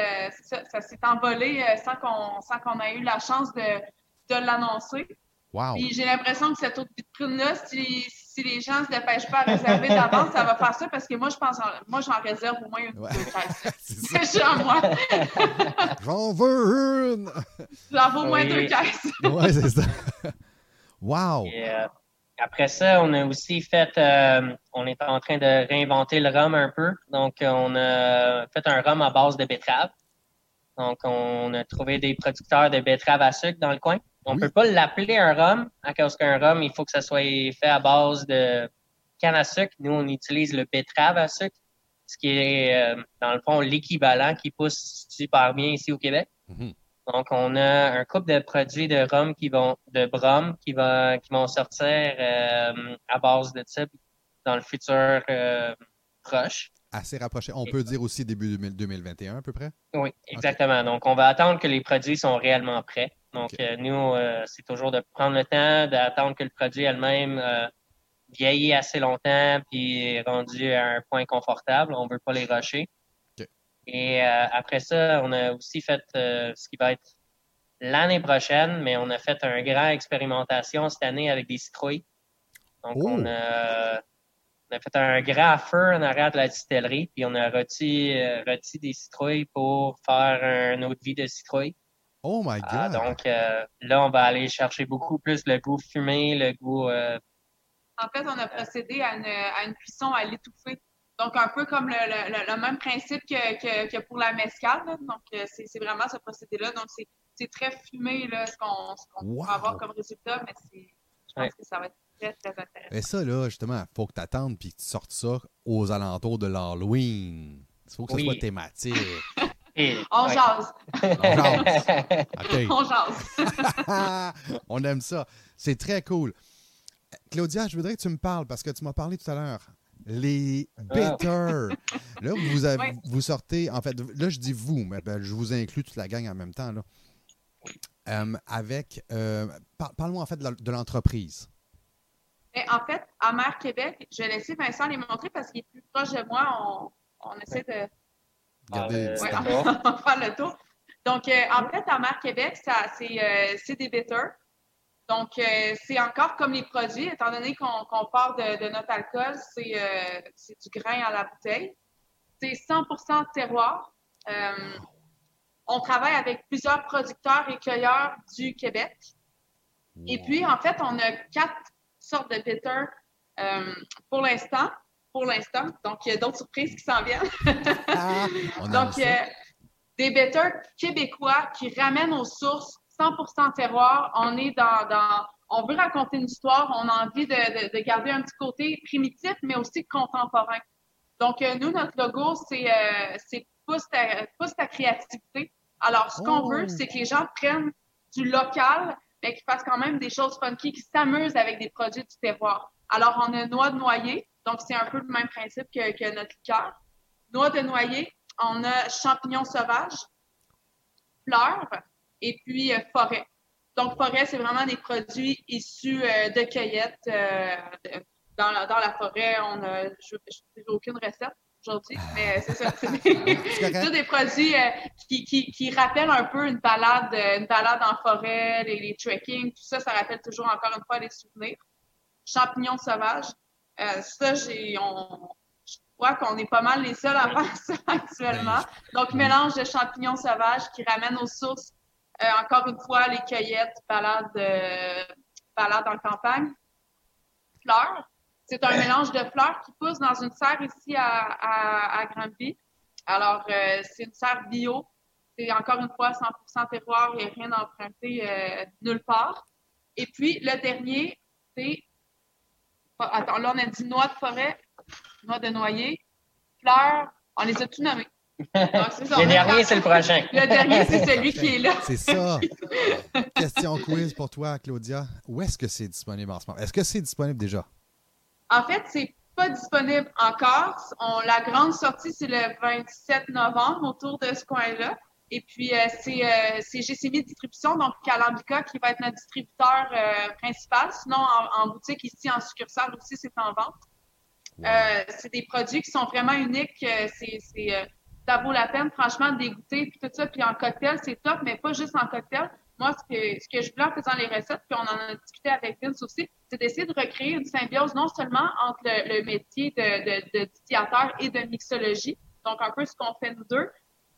ça, s'est envolé sans qu'on sans qu'on ait eu la chance de, de l'annoncer. Wow. Puis j'ai l'impression que cette autre vitrine-là, si, si les gens ne se dépêchent pas à réserver d'avance, ça va faire ça parce que moi, je pense, moi, j'en réserve au moins une ouais. deux C'est déjà moi. J'en veux une. J'en veux au moins deux caisses. ouais, c'est ça. Wow. Euh, après ça, on a aussi fait, euh, on est en train de réinventer le rhum un peu. Donc, on a fait un rhum à base de betterave. Donc, on a trouvé des producteurs de betterave à sucre dans le coin. On ne peut pas l'appeler un rhum, à cause qu'un rhum, il faut que ça soit fait à base de canne à sucre. Nous, on utilise le betterave à sucre, ce qui est, euh, dans le fond, l'équivalent qui pousse super bien ici au Québec. Mhm. Donc, on a un couple de produits de rhum qui vont, de brum qui, va, qui vont sortir euh, à base de ça dans le futur euh, proche. Assez rapproché. On peut dire aussi début 2021 à peu près? Oui, exactement. Donc, on va attendre que les produits sont réellement prêts. Donc, euh, nous, c'est toujours de prendre le temps, d'attendre que le produit elle-même vieillit assez longtemps puis est rendu à un point confortable. On ne veut pas les rusher. Et après ça, on a aussi fait ce qui va être l'année prochaine, mais on a fait un grand expérimentation cette année avec des citrouilles. Donc, oh! on, a, on, a, fait un grand feu en arrière de la distillerie, puis on a rôti, des citrouilles pour faire une autre vie de citrouille. Oh my ah, God! donc euh, là, on va aller chercher beaucoup plus le goût fumé, le goût. Euh, en fait, on a procédé à une, à une cuisson à l'étouffée. Donc, un peu comme le, le, le même principe que, que, que, pour la mescale. Donc, euh, c'est vraiment ce procédé-là. Donc, c'est très fumé là, ce qu'on qu va avoir comme résultat, mais je pense que ça va être très, très intéressant. Et ça, là, justement, il faut que tu attendes et que tu sortes ça aux alentours de l'Halloween. Il faut que ce soit thématique. on jase. On jase. On jase. on aime ça. C'est très cool. Claudia, je voudrais que tu me parles parce que tu m'as parlé tout à l'heure. Les bitters. Là, vous, avez, vous sortez, en fait, là, je dis vous, mais ben, je vous inclus toute la gang en même temps. Là. Euh, avec, euh, parle-moi en fait de l'entreprise. En fait, à Mère Québec, je vais laisser Vincent les montrer parce qu'il est plus proche de moi. On, on essaie de Regardez, euh, on va faire le tour. Donc, euh, en fait, à Mère Québec, euh, c'est des bitters. Donc, c'est encore comme les produits, étant donné qu'on part de, notre alcool, c'est du grain à la bouteille. C'est 100% terroir. on travaille avec plusieurs producteurs et cueilleurs du Québec. Et puis, en fait, on a quatre sortes de bitters pour l'instant pour l'instant. Donc, il y a d'autres surprises qui s'en viennent. Ah, Donc, euh, des betters québécois qui ramènent aux sources 100% terroir. On est dans, dans, on veut raconter une histoire. On a envie de, de, garder un petit côté primitif, mais aussi contemporain. Donc, euh, nous, notre logo, c'est euh, pousse, ta, pousse ta créativité. Alors, ce qu'on veut, oh. c'est que les gens prennent du local, mais qu'ils fassent quand même des choses funky, qui s'amusent avec des produits du terroir. Alors, on a noix de noyer, donc, c'est un peu le même principe que, notre liqueur. Noix de noyer, on a champignons sauvages, fleurs et puis euh, forêt. Donc, forêt, c'est vraiment des produits issus euh, de cueillettes. Euh, dans, la, dans, la, forêt, on a, je n'ai aucune recette aujourd'hui, mais c'est ça. C'est des produits qui, qui, qui, rappellent un peu une balade, une balade en forêt, les, les trekking, tout ça, ça rappelle toujours encore une fois les souvenirs. Champignons sauvages, euh, ça, j'ai, on, je crois qu'on est pas mal les seuls à faire ça actuellement. Ben, Donc, mélange de champignons sauvages qui ramènent aux sources, euh, encore une fois, les cueillettes, balades, euh, en campagne. Fleurs. C'est un mélange de fleurs qui pousse dans une serre ici à, à, Granby. Alors, c'est une serre bio. C'est encore une fois 100% terroir, a rien à emprunter nulle part. Et puis, le dernier, c'est Attends, là, on a dit noix de forêt, noix de noyer, fleurs. On les a tous nommés. le dernier, c'est le prochain. Le dernier, c'est celui qui est là. C'est ça. Question quiz pour toi, Claudia. Où est-ce que c'est disponible en ce moment? Est-ce que c'est disponible déjà? En fait, c'est pas disponible encore. la grande sortie, c'est le 27 novembre, autour de ce coin-là. Et puis, euh, c'est euh, Distribution, donc Calambica, qui va être notre distributeur euh, principal. Sinon, en, boutique ici, en succursale aussi, c'est en vente. Euh, c'est des produits qui sont vraiment uniques. C'est ça vaut la peine, franchement, de dégoûter, puis tout ça. Puis en cocktail, c'est top, mais pas juste en cocktail. Moi, ce que, ce que je voulais en faisant les recettes, puis on en a discuté avec Vince aussi, c'est d'essayer de recréer une symbiose non seulement entre le, métier de, de, et de mixologie, donc un peu ce qu'on fait nous deux,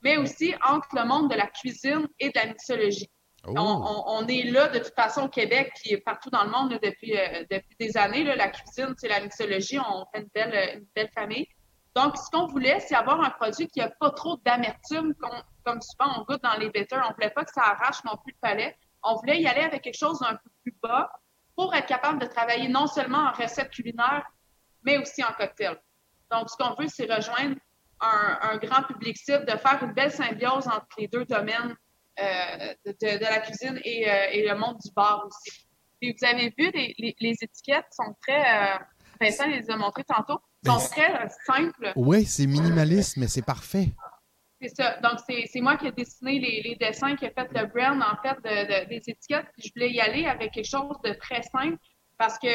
mais aussi entre le monde de la cuisine et de la mixologie. Oh. On, est là de toute façon au Québec, puis partout dans le monde depuis, euh, depuis des années. Là, la cuisine, c'est la mixologie, on fait une belle, une belle famille. Donc, ce qu'on voulait, c'est avoir un produit qui n'a pas trop d'amertume, comme souvent on goûte dans les bitters. On ne voulait pas que ça arrache non plus le palais. On voulait y aller avec quelque chose d'un peu plus bas pour être capable de travailler non seulement en recette culinaire, mais aussi en cocktail. Donc, ce qu'on veut, c'est rejoindre un, grand public cible, de faire une belle symbiose entre les deux domaines euh, de, la cuisine euh, et, le monde du bar aussi. Et vous avez vu, les, étiquettes sont très... Euh, Vincent les a montrées tantôt sont très simples. Oui, c'est minimaliste, mais c'est parfait. C'est ça. Donc, c'est moi qui ai dessiné les, dessins, qui ai fait le brand, en fait, des étiquettes. je voulais y aller avec quelque chose de très simple parce que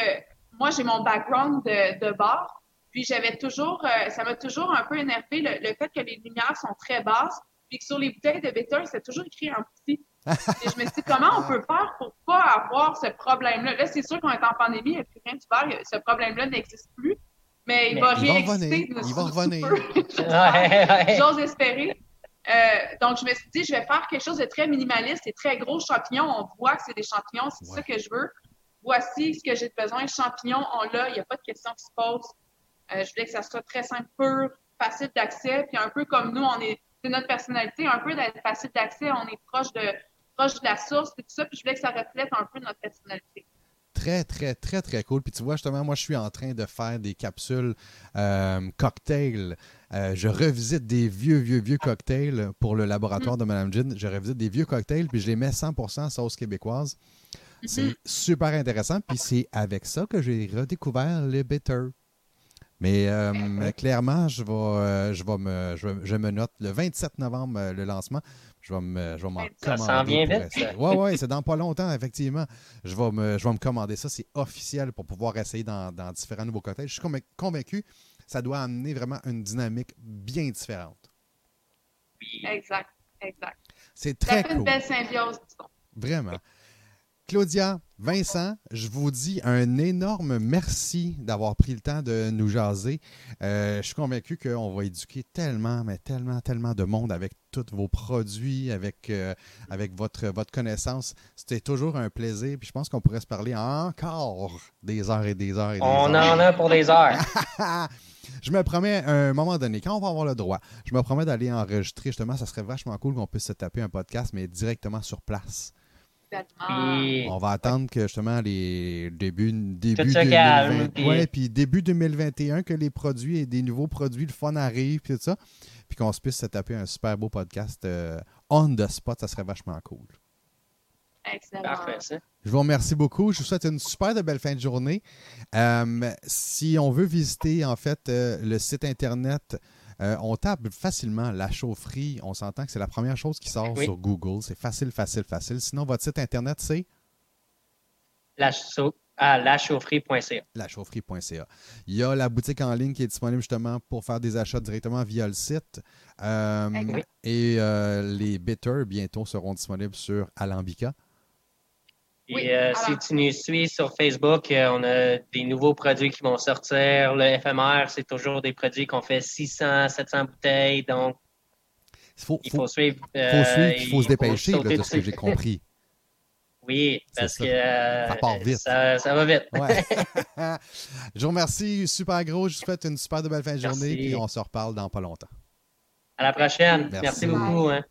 moi, j'ai mon background de, de bar. Puis, j'avais toujours, euh, ça m'a toujours un peu énervé le, fait que les lumières sont très basses. Puis que sur les bouteilles de bitter, c'est toujours écrit en petit. Et je me suis dit, comment on peut faire pour pas avoir ce problème-là? Là, c'est sûr qu'on est en pandémie, il n'y a plus rien de faire, ce problème-là n'existe plus mais il va réexister. Il va revenir. J'ose espérer. Euh, donc, je me suis dit, je vais faire quelque chose de très minimaliste et très gros champignons. On voit que c'est des champignons, c'est ça que je veux. Voici ce que j'ai besoin. Champignons, on l'a, il n'y a pas de question qui se pose. Euh, je voulais que ça soit très simple, pur, facile d'accès, puis un peu comme nous, on est, c'est notre personnalité, un peu d'être facile d'accès, on est proche de, proche de la source et tout ça, puis je voulais que ça reflète un peu notre personnalité très, très, très, très cool. Puis tu vois, justement, moi, je suis en train de faire des capsules euh, cocktails. Euh, je revisite des vieux, vieux, vieux cocktails pour le laboratoire de Madame Jean. Je revisite des vieux cocktails, puis je les mets 100% sauce québécoise. C'est mm-hmm. super intéressant. Puis c'est avec ça que j'ai redécouvert le bitter. Mais euh, clairement, je vais, je, vais me, je, me note le 27 novembre, le lancement. Je vais m'en commander. Ça s'en vient vite. Oui, oui, c'est dans pas longtemps, effectivement. Je vais me, je vais me commander ça. C'est officiel pour pouvoir essayer dans, différents nouveaux cocktails. Je suis convaincu ça doit amener vraiment une dynamique bien différente. Exact, exact. C'est très ça fait une belle symbiose, Vraiment. Claudia, Vincent, je vous dis un énorme merci d'avoir pris le temps de nous jaser. Euh, je suis convaincu qu'on va éduquer tellement, mais tellement, tellement de monde avec tous vos produits, avec, euh, avec votre, votre connaissance. C'était toujours un plaisir. Puis je pense qu'on pourrait se parler encore des heures et des heures et des on heures. On en a pour des heures. je me promets, à un moment donné, quand on va avoir le droit, je me promets d'aller enregistrer justement. Ça serait vachement cool qu'on puisse se taper un podcast, mais directement sur place. On va attendre que justement les débuts début 2020, puis début 2021 que les produits et des nouveaux produits le fun arrivent puis tout ça, puis qu'on se puisse se taper un super beau podcast euh, on the spot, ça serait vachement cool. Excellent. Parfait, Je vous remercie beaucoup. Je vous souhaite une super de belle fin de journée. Euh, si on veut visiter en fait euh, le site internet euh, on tape facilement la chaufferie. On s'entend que c'est la première chose qui sort sur Google. C'est facile, facile, facile. Sinon, votre site Internet, c'est? La, ah, lachaufferie.ca. Lachaufferie.ca. Il y a la boutique en ligne qui est disponible justement pour faire des achats directement via le site. Euh, et euh, les bitters, bientôt, seront disponibles sur Alambica. Et euh, si tu nous suis sur Facebook, euh, on a des nouveaux produits qui vont sortir. Le FMR, c'est toujours des produits qu'on fait 600, 700 bouteilles. Donc, il faut, suivre. Il faut suivre, il faut se dépêcher, de ce que j'ai compris. Oui, parce que ça, part vite. Ça, va vite. je vous remercie super gros. Je vous souhaite une super belle fin de journée. Puis on se reparle dans pas longtemps. À la prochaine. Merci, beaucoup. Hein.